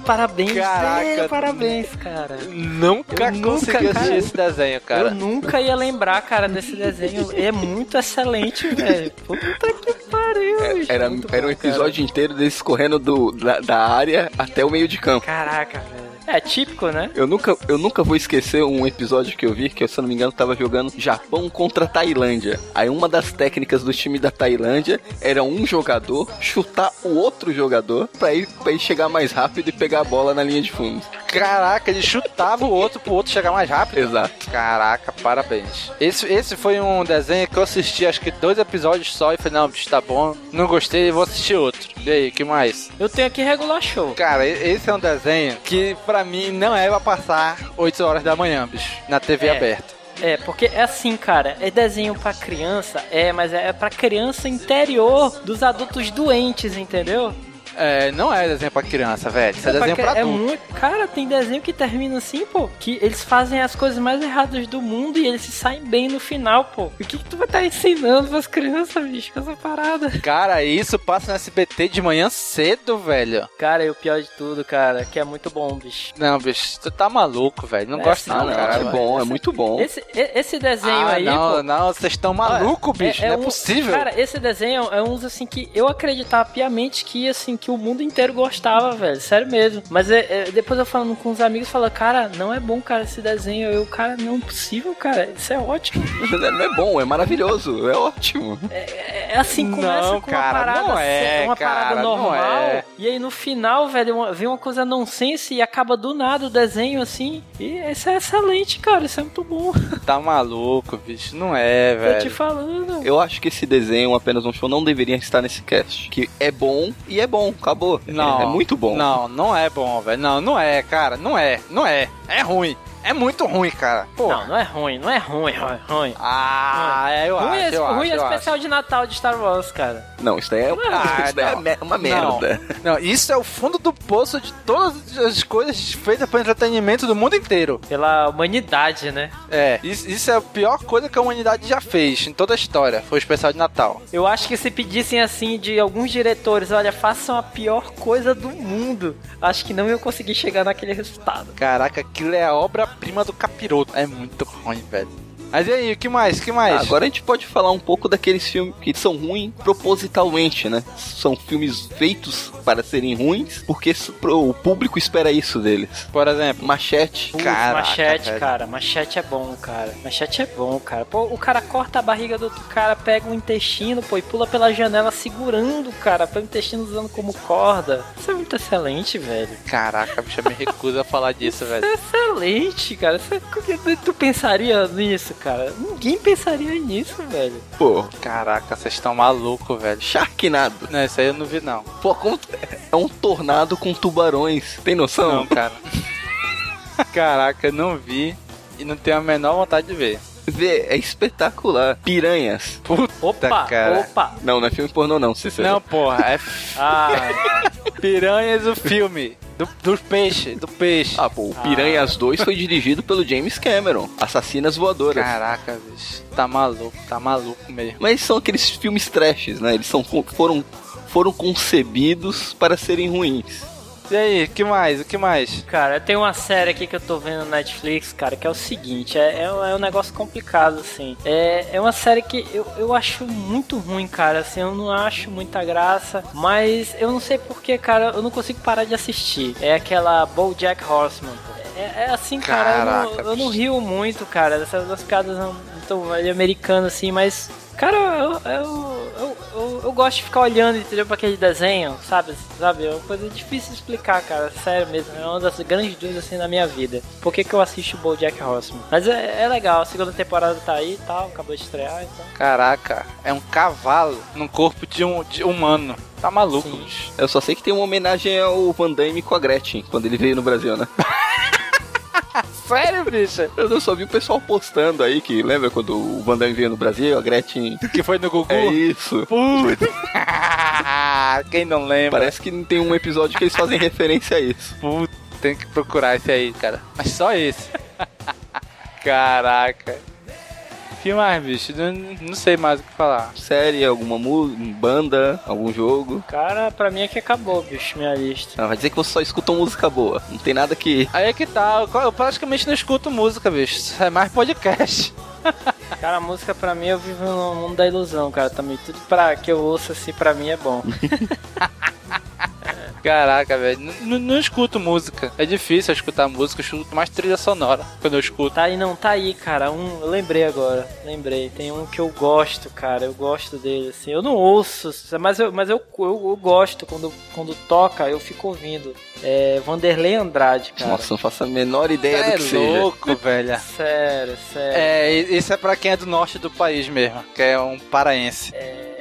parabéns, Caraca. Daniel, parabéns, cara. Nunca Eu nunca, assistir cara, esse desenho, cara. Eu nunca ia lembrar, cara, desse desenho. É muito excelente, velho. Puta que pariu, bicho. Era, era um bom, cara. episódio inteiro deles correndo do, da, da área até o meio de campo. Caraca, velho. É típico, né? Eu nunca, eu nunca vou esquecer um episódio que eu vi, que eu, se eu não me engano, tava jogando Japão contra Tailândia. Aí uma das técnicas do time da Tailândia era um jogador chutar o outro jogador pra ir, pra ir chegar mais rápido e pegar a bola na linha de fundo. Caraca, ele chutava o outro pro outro chegar mais rápido. Exato. Caraca, parabéns. Esse, esse foi um desenho que eu assisti acho que dois episódios só e falei, não, bicho, tá bom. Não gostei, vou assistir outro. E aí, que mais? Eu tenho aqui regular show. Cara, esse é um desenho que pra mim não é pra passar 8 horas da manhã, bicho, na TV É. aberta. É, porque é assim, cara, é desenho pra criança, é, mas é pra criança interior dos adultos doentes, entendeu? É, não é desenho pra criança, velho. Isso é, desenho pra, pra é adulto. muito, cara, tem desenho que termina assim, pô, que eles fazem as coisas mais erradas do mundo e eles se saem bem no final, pô. O que, que tu vai estar ensinando pras crianças, bicho, com essa parada? Cara, isso passa no SBT de manhã cedo, velho. Cara, e o pior de tudo, cara, que é muito bom, bicho. Não, bicho, tu tá maluco, velho. Não É, gosto sim, não, não, cara. é bom, é muito bom. Esse, esse desenho ah, aí, não, pô, não, vocês estão malucos, bicho. não é um- possível. Cara, esse desenho é uns assim que eu acreditava piamente que assim que o mundo inteiro gostava, velho. Sério mesmo. Mas é, é, depois eu falando com os amigos, fala, cara, não é bom, cara, esse desenho. Eu, cara, não é possível, cara. Isso é ótimo. Não é bom, é maravilhoso, é ótimo. É, é assim começa Não, com cara, uma parada, não é, uma cara, parada não normal. é. E aí no final, velho, uma- vem uma coisa nonsense e acaba do nada o desenho assim. E isso é excelente, cara. Isso é muito bom. Tá maluco, bicho. Não é, Tô te velho. falando. Eu acho que esse desenho, apenas um show, não deveria estar nesse cast. Que é bom e é bom, acabou. Não. É, é muito bom. Não, não é bom, velho. Não, não é, cara. Não é. Não é. É ruim. É muito ruim, cara. Pô. Não, não é ruim, não é ruim, ruim, ruim. Ah, é, eu ruim acho, é, eu ruim acho, é eu especial de Natal de Star Wars, cara. Não, isso daí é, Ah, isso daí é não. me- uma merda. Não, não, isso é o fundo do poço de todas as coisas feitas para entretenimento do mundo inteiro. Pela humanidade, né? É, isso, isso é a pior coisa que a humanidade já fez em toda a história. Foi o especial de Natal. Eu acho que se pedissem assim de alguns diretores, olha, façam a pior coisa do mundo, acho que não iam conseguir chegar naquele resultado. Caraca, aquilo é a obra-prima do capiroto. É muito ruim, velho. Mas e aí, o que mais? O que mais? Agora a gente pode falar um pouco daqueles filmes que são ruins propositalmente, né? São filmes feitos para serem ruins, porque o público espera isso deles. Por exemplo, Machete. Putz, Caraca, machete, velho. cara. Machete é bom, cara. Machete é bom, cara. Pô, o cara corta a barriga do outro cara, pega o intestino, pô, e pula pela janela segurando, cara, pega o intestino usando como corda. Isso é muito excelente, velho. Caraca, bicho, me recuso a falar disso, velho. Excelente, cara. Isso é- Tu pensaria nisso, cara? Ninguém pensaria nisso, velho. Pô, Caraca, vocês estão malucos, velho. Sharknado. Não, isso aí eu não vi, não. Pô, como é um tornado com tubarões. Tem noção? Não, cara. Caraca, eu não vi e não tenho a menor vontade de ver. Vê, é espetacular. Piranhas. Puta, Opa, cara. opa. Não, não é filme pornô não, Cícero. Não, porra, é Ah, Piranhas o filme. Do, dos peixes, do peixe. Ah, pô, o Piranhas 2 foi dirigido pelo James Cameron. Assassinas Voadoras. Caraca, bicho. Tá maluco, tá maluco mesmo. Mas são aqueles filmes trashes, né? Eles são, foram, foram concebidos para serem ruins. E aí, que mais? O que mais? Cara, tem uma série aqui que eu tô vendo na Netflix, cara, que é o seguinte, é, é, um- é um negócio complicado, assim. É, é uma série que eu, eu acho muito ruim, cara, assim, eu não acho muita graça, mas eu não sei porquê, cara, eu não consigo parar de assistir. É aquela BoJack Horseman. É, é assim, cara, eu Caraca, não, eu não rio muito, cara, dessas das piadas não tão americanas, assim, mas... Cara, eu, eu, eu, eu, eu gosto de ficar olhando, entendeu, pra aquele desenho, sabe? Sabe? É uma coisa difícil de explicar, cara. Sério mesmo. É uma das grandes dúvidas assim na minha vida. Por que, que eu assisto o BoJack Horseman? Mas é, é legal, a segunda temporada tá aí e tal, acabou de estrear, então. Caraca, é um cavalo no corpo de um de humano. Tá maluco, Sim. bicho. Eu só sei que tem uma homenagem ao Van Damme com a Gretchen, quando ele veio no Brasil, né? Sério, bicho? Eu só vi o pessoal postando aí que lembra quando o Van Damme veio no Brasil, a Gretchen. Que foi no Gugu? É isso. Putz. Quem não lembra? Parece que tem um episódio que eles fazem referência a isso. Putz, tem que procurar esse aí, cara. Mas só esse. Caraca. Que mais, bicho? Não, não sei mais o que falar. Série, alguma música, banda, algum jogo. Cara, pra mim é que acabou, bicho, minha lista. Ah, vai dizer que você só escuta música boa. Não tem nada que. Aí é que tá, eu, eu praticamente não escuto música, bicho. É mais podcast. Cara, a música pra mim eu vivo no mundo da ilusão, cara. Também tudo pra que eu ouça assim pra mim é bom. Caraca, velho. Não escuto música. É difícil eu escutar música, eu escuto mais trilha sonora quando eu escuto. Tá aí, não, tá aí, cara. Um, eu lembrei agora, lembrei. Tem um que eu gosto, cara. Eu gosto dele, assim. Eu não ouço, mas eu, mas eu, eu, eu gosto. Quando, quando toca, eu fico ouvindo. É Vanderlei Andrade, cara. Nossa, não faço a menor ideia é do que seja. louco, velho. Sério, sério. É, isso é pra quem é do norte do país mesmo, que é um paraense. É,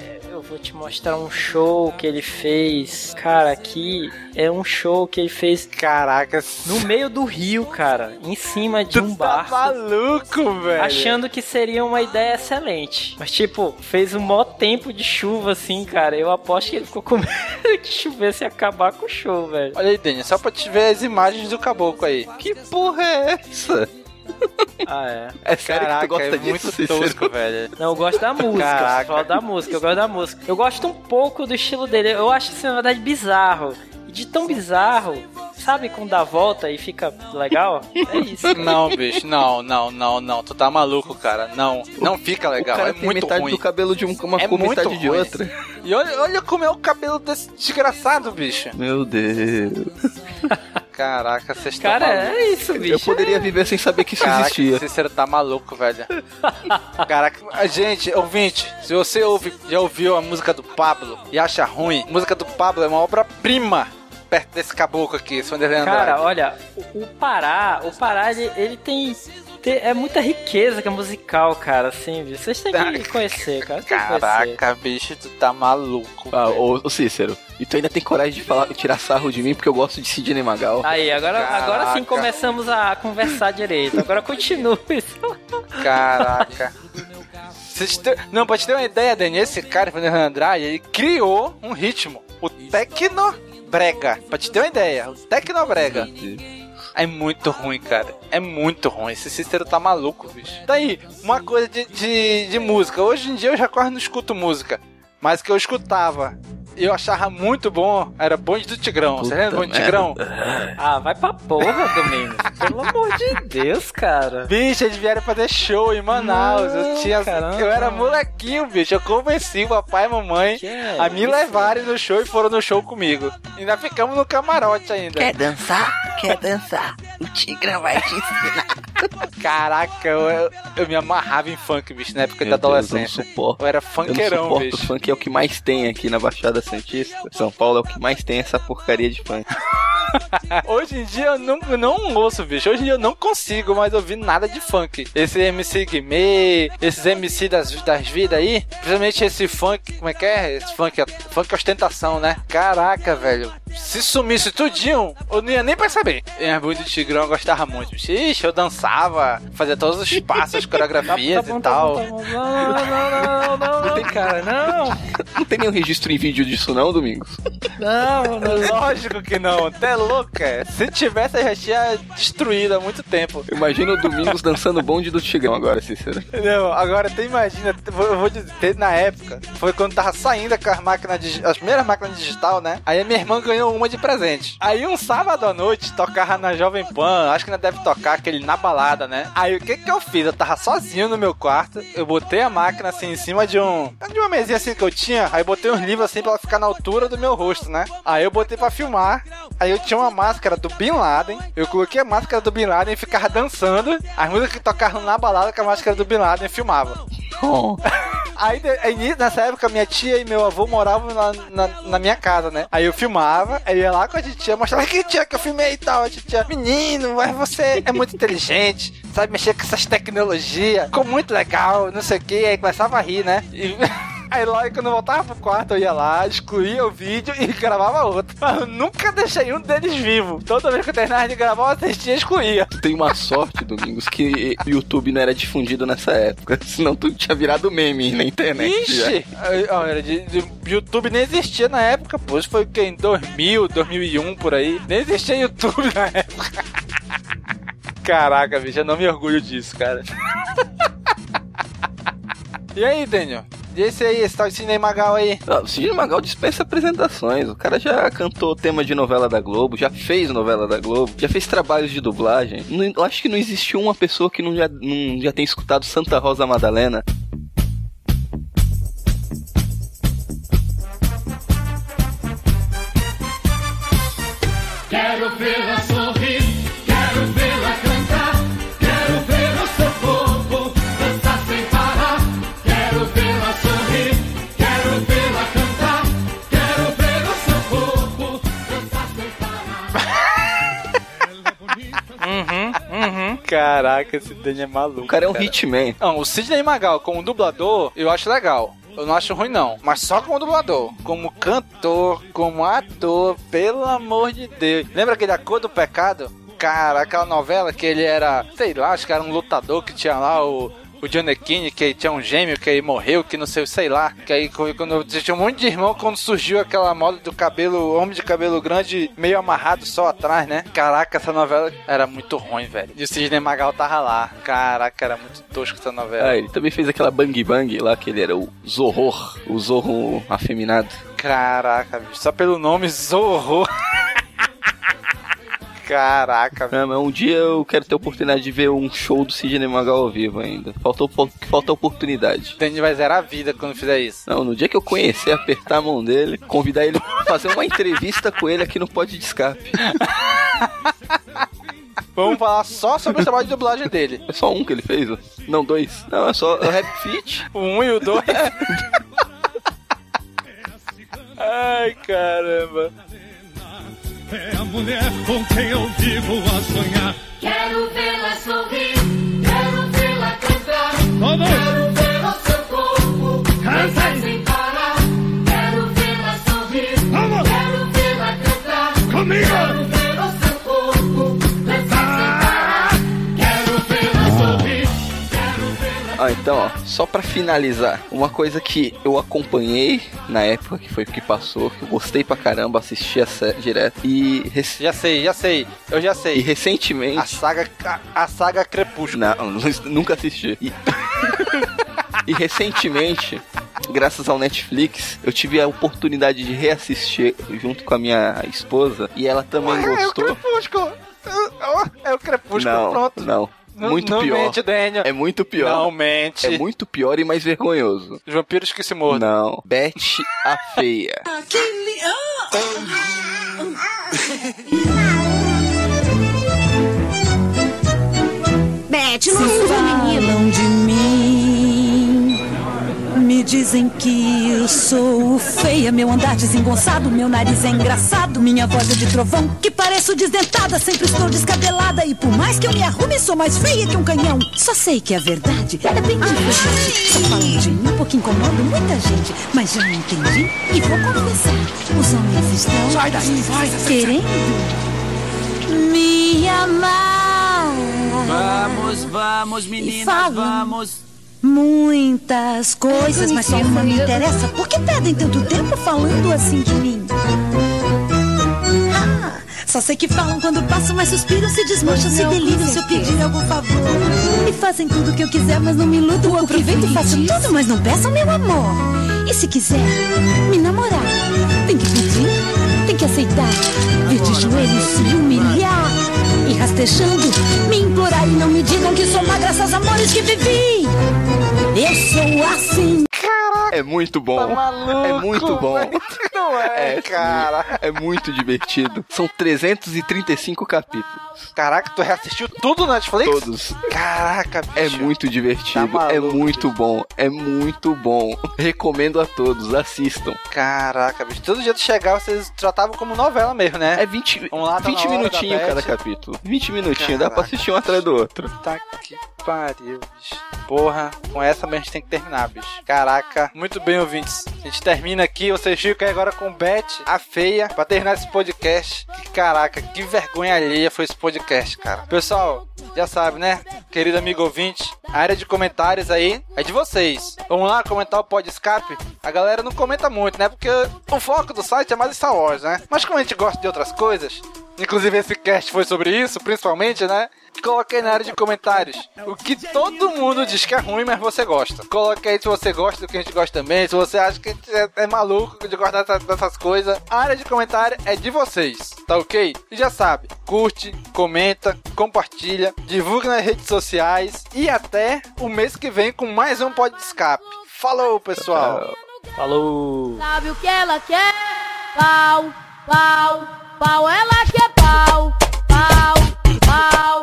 vou te mostrar um show que ele fez. Cara, aqui é um show que ele fez Caraca, no meio do rio, cara. Em cima de um tá barco. maluco, velho. Achando que seria uma ideia excelente. Mas, tipo, fez um maior tempo de chuva, assim, cara. Eu aposto que ele ficou com medo que chovesse e acabar com o show, velho. Olha aí, Dani, só pra te ver as imagens do caboclo aí. Que porra é essa? Ah, é. É sério Caraca, que tu gosta é disso, muito tosco, velho. Não, eu gosto da música. Caraca. Só da música, eu gosto da música. Eu gosto um pouco do estilo dele. Eu acho isso, na verdade, bizarro. E de tão bizarro, sabe quando dá a volta e fica legal? É isso. Não, bicho, não, não, não, não. Tu tá maluco, cara. Não, não fica legal. o cara É tem muito metade ruim. do cabelo de um- uma É cor, metade de ruim. outra. E olha, olha como é o cabelo desse desgraçado, bicho. Meu Deus. Caraca, vocês estão Cara, malucos. é isso, bicho. Eu poderia viver sem saber que isso Caraca, existia. Cícero tá maluco, velho. Caraca, a gente, ouvinte, se você ouve, já ouviu a música do Pablo e acha ruim, a música do Pablo é uma obra-prima perto desse caboclo aqui, Vanderlei Andrade. Cara, olha, o, Pará, o Pará, ele, ele tem, tem- É muita riqueza que é musical, cara, assim, viu? Vocês têm que conhecer, cara. Que conhecer. Caraca, bicho, tu tá maluco. Ah, ô Cícero, e tu ainda tem coragem de falar, tirar sarro de mim porque eu gosto de Sidney Magal. Aí, agora, agora sim começamos a conversar direito. Agora continue. Caraca. Têm- Não, pra te ter uma ideia, Dani, esse cara, Vanderlei Andrade, ele criou um ritmo, o Tecnobrega. Pra te ter uma ideia, o Tecnobrega. É muito ruim, cara. É muito ruim. Esse Cícero tá maluco, bicho. Daí, uma coisa de, de, de música. Hoje em dia eu já quase não escuto música. Mas que eu escutava eu achava muito bom, era bonde do Tigrão. Você lembra do bonde do Tigrão? Ah, vai pra porra, Domingos. Pelo amor de Deus, cara. Bicho, eles vieram fazer show em Manaus. eu, Não, tinha, caramba. eu era molequinho, bicho. Eu convenci o papai e mamãe é a me isso, levarem no show e foram no show comigo. Ainda ficamos no camarote ainda. Quer dançar? Quer dançar? O Tigrão vai te ensinar. Caraca, eu, eu, eu me amarrava em funk, bicho, na época Meu da Deus, eu adolescência. Eu era Eu não funkeirão, suporto bicho. funk, é o que mais tem aqui na Baixada Santista. São Paulo é o que mais tem essa porcaria de funk. Hoje em dia eu não, eu não ouço, bicho. Hoje em dia eu não consigo mais ouvir nada de funk. Esse MC Guimê, esses MC das, das vidas aí, principalmente esse funk, como é que é? Esse funk, funk ostentação, né? Caraca, velho. Se sumisse tudinho, eu não ia nem perceber. E a do Tigrão eu gostava muito. bicho. Ixi, eu dançava, fazia todos os passos, as coreografias e tal. Não, não, não, não, não, cara, não. Não tem nenhum registro em vídeo disso não, Domingos? Não, não. Lógico que não, até louca. Se tivesse, eu já tinha destruído há muito tempo. Imagina o Domingos dançando bonde do Tigrão agora, Cícero. Não, agora tu imagina, eu vou dizer, na época, foi quando tava saindo com as máquinas, digi- as primeiras máquinas digital, né? Aí a minha irmã ganhou uma de presente. Aí um sábado à noite, tocava na Jovem Pan, acho que ainda deve tocar aquele na balada, né? Aí o que que eu fiz? Eu tava sozinho no meu quarto, eu botei a máquina assim em cima de um, de uma mesinha assim que eu tinha, aí botei uns livros assim pra ela ficar na altura do meu rosto, né? Aí eu botei pra filmar, aí eu tinha uma máscara do Bin Laden, eu coloquei a máscara do Bin Laden e ficava dançando, as músicas que tocavam na balada com a máscara do Bin Laden filmava. Oh. Aí, nessa época, minha tia e meu avô moravam na, na, na minha casa, né? Aí eu filmava, aí ia lá com a titia, mostrava que tia que eu filmei e tal. A titia, menino, mas você é muito inteligente, sabe mexer com essas tecnologias, ficou muito legal, não sei o que. Aí começava a rir, né? E- Aí logo quando eu voltava pro quarto, eu ia lá, excluía o vídeo e gravava outro. Mas eu nunca deixei um deles vivo. Toda vez que eu terminava de gravar, eu assistia e excluía. Tu tem uma sorte, Domingos, que o YouTube não era difundido nessa época. Senão tu tinha virado meme na internet. Ixi! Era de, de- YouTube nem existia na época, pô. Isso foi o quê? Em 2000, 2001, por aí. Nem existia YouTube na época. Caraca, bicho, eu não me orgulho disso, cara. e aí, Daniel? Esse aí, esse tal de Cine Magal aí? Ah, O Sidney Magal dispensa apresentações. O cara já cantou tema de novela da Globo, já fez novela da Globo, já fez trabalhos de dublagem. Não- eu acho que não existiu uma pessoa que não já, não já tenha escutado Santa Rosa Madalena. Quero vê-la sorrir, Caraca, esse Daniel é maluco. O cara é um hitman. Não, o Sidney Magal como dublador, eu acho legal. Eu não acho ruim, não. Mas só como dublador. Como cantor, como ator, pelo amor de Deus. Lembra aquele A Cor do Pecado? Cara, aquela novela que ele era, sei lá, acho que era um lutador que tinha lá o. O Gianecchini, que tinha um gêmeo que aí morreu, que não sei, sei lá. Que aí quando tinha um monte de irmão quando surgiu aquela moda do cabelo, homem de cabelo grande, meio amarrado só atrás, né? Caraca, essa novela era muito ruim, velho. E o Sidney Magal tava lá. Caraca, era muito tosco essa novela. Ah, ele também fez aquela Bang Bang lá, que ele era o Zorro, o Zorro afeminado. Caraca, bicho. Só pelo nome Zorro. Caraca, mas um dia eu quero ter a oportunidade de ver um show do Sidney Magal ao vivo ainda. Faltou, falta oportunidade. Danny vai zerar a vida quando fizer isso. Não, no dia que eu conhecer, apertar a mão dele, convidar ele pra fazer uma entrevista com ele aqui no Pode de Escape. Vamos falar só sobre o trabalho de dublagem dele. É só um que ele fez? Não, dois. Não, é só o Rap Fit. O um e o dois. Ai, caramba. É a mulher com quem eu vivo a sonhar. Quero vê-la sorrir, quero vê-la cantar. Vamos! Quero ver o seu corpo dançar Cantem! sem parar. Quero vê-la sorrir, Vamos! quero vê-la cantar. Comigo! Quero ver o seu corpo dançar sem parar. Quero vê-la sorrir, quero vê-la Ah, então, ó, pra finalizar, uma coisa que eu acompanhei na época que foi que passou, que eu gostei pra caramba, assisti a série direto e, rec- Já sei, já sei. Eu já e sei. recentemente. A saga, a, a saga Crepúsculo. Não, nunca assisti. E, e recentemente graças ao Netflix, eu tive a oportunidade de reassistir junto com a minha esposa e ela também É o gostou. Crepúsculo. É o Crepúsculo, Não, pronto. não. Muito não pior. mente, Daniel. É muito pior. Não mente. É muito pior e mais vergonhoso. Os vampiros que se mordem. Não. Beth a feia. Beth, não menino. falam de mim. Dizem que eu sou feia, meu andar desengonçado, meu nariz é engraçado, minha voz é de trovão, que pareço desdentada, sempre estou descabelada e por mais que eu me arrume, sou mais feia que um canhão. Só sei que a verdade é bem diferente. Só falam de mim porque incomodo muita gente, mas já entendi e vou confessar. Os homens estão Sai daí, vai, querendo me amar. Vamos, vamos, meninas, vamos. Muitas coisas, mas só uma me interessa. Por que perdem tanto tempo falando assim de mim? Ah, só sei que falam quando passo, mas suspiram, se desmancham, se delíriam se eu pedir algum favor. E fazem tudo o que eu quiser, mas não me. Eu aproveito e faço tudo, mas não peçam meu amor. E se quiser me namorar, tem que pedir, tem que aceitar. Vir de joelhos, se humilhar. E rastejando, me implorar e não me digam amores que vivi. Eu sou assim. É muito bom. é muito bom. Não é, cara. É muito divertido. São 335 capítulos. Caraca, tu reassistiu tudo na Netflix? Todos. Caraca, bicho. É muito divertido. Tá é maluco, muito bom. É muito bom. Recomendo a todos. Assistam. Caraca, bicho. Todo dia de chegar, vocês tratavam como novela mesmo, né? É 20, Um lá tá 20 na hora minutinhos da cada capítulo. 20 minutinhos. Dá pra assistir um atrás do outro. Tá que pariu, bicho. Porra, com essa mesmo a gente tem que terminar, bicho. Caraca, muito bem, ouvintes. A gente termina aqui, vocês ficam aí agora com Beth, a feia, pra terminar esse podcast. Que caraca, que vergonha alheia foi esse podcast, cara. Pessoal, já sabe, né? Querido amigo ouvinte, a área de comentários aí é de vocês. Vamos lá comentar o pod escape? A galera não comenta muito, né? Porque o foco do site é mais Star Wars, né? Mas como a gente gosta de outras coisas, inclusive esse cast foi sobre isso, principalmente, né? Coloque aí na área de comentários o que todo mundo diz que é ruim, mas você gosta. Coloque aí se você gosta do que a gente gosta também, se você acha que a gente é, é maluco de gostar dessa- dessas coisas. A área de comentário é de vocês, tá ok? E já sabe, curte, comenta, compartilha, divulga nas redes sociais e até o mês que vem com mais um Pod de Escape. Falou, pessoal! Falou! Sabe o que ela quer? Pau, pau, pau, ela quer pau, pau, pau,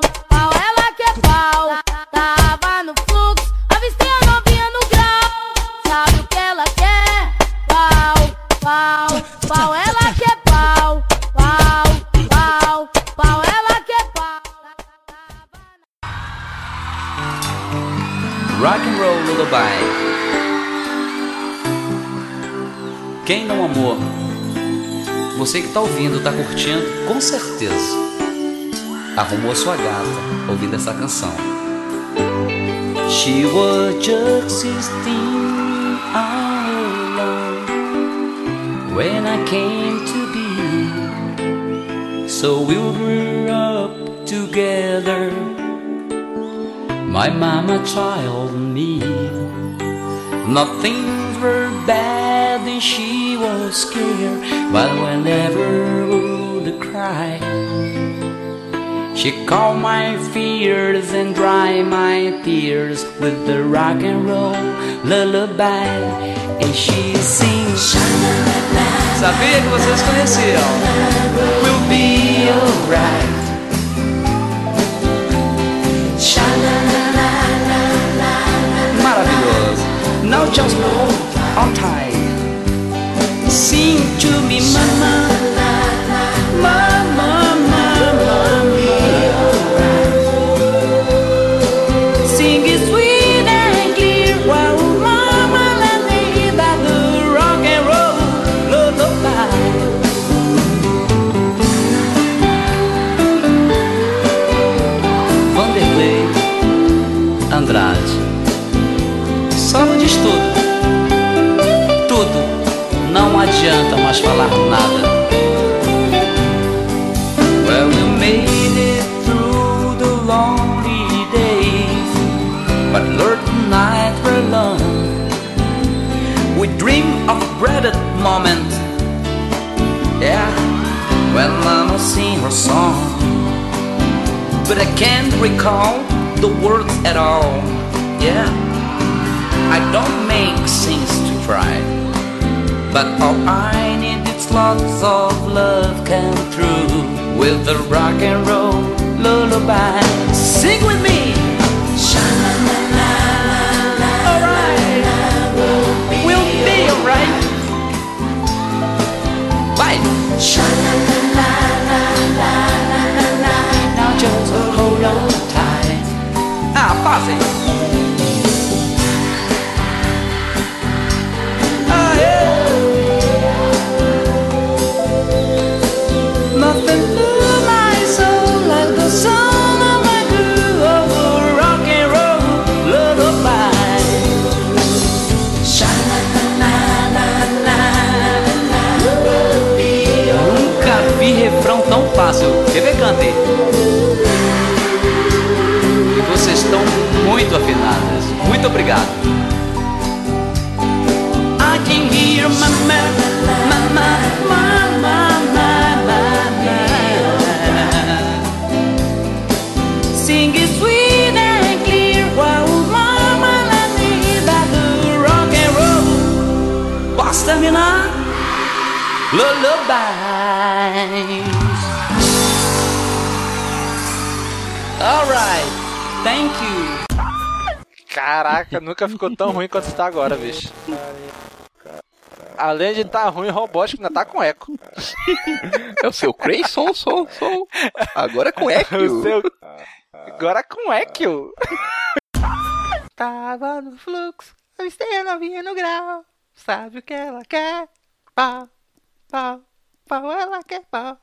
Rock and Roll Lullaby. Quem não amou? Você que tá ouvindo, tá curtindo, com certeza. Arrumou sua gata ouvindo essa canção. She was just 16 all alone when I came to be. So we grew up together. My mama, child, me. Nothing were bad and she was scared, but whenever would cry, she calmed my fears and dry my tears with the rock and roll lullaby. And she sings. Sabia que vocês conheciam? We'll be alright. Maravilhoso. Now just hold on tight. Sing to me. Mama, adianta mais falar nada. Well, we made it through the lonely days, but Lord, the nights were long. We dream of dreaded moment. Yeah, when Mama sing her song. But I can't recall the words at all. Yeah, I don't make things to try. But all I need is lots of love come through with the rock and roll lullaby. Sing with me. Alright, we'll be alright. Bye. Now just hold on tight. Ah, pause muito afinadas. Muito obrigado. Lullabies. Alright, thank you. Caraca, nunca ficou tão ruim quanto tá agora, bicho. Além de tá ruim, robótico ainda tá com eco. É o seu Cray? Som, som, som. Agora com eco. O seu- Agora com eco. Tava no fluxo, a estrela vinha no grau. Sabe o que ela quer? Pau, pau, pau, ela quer pau.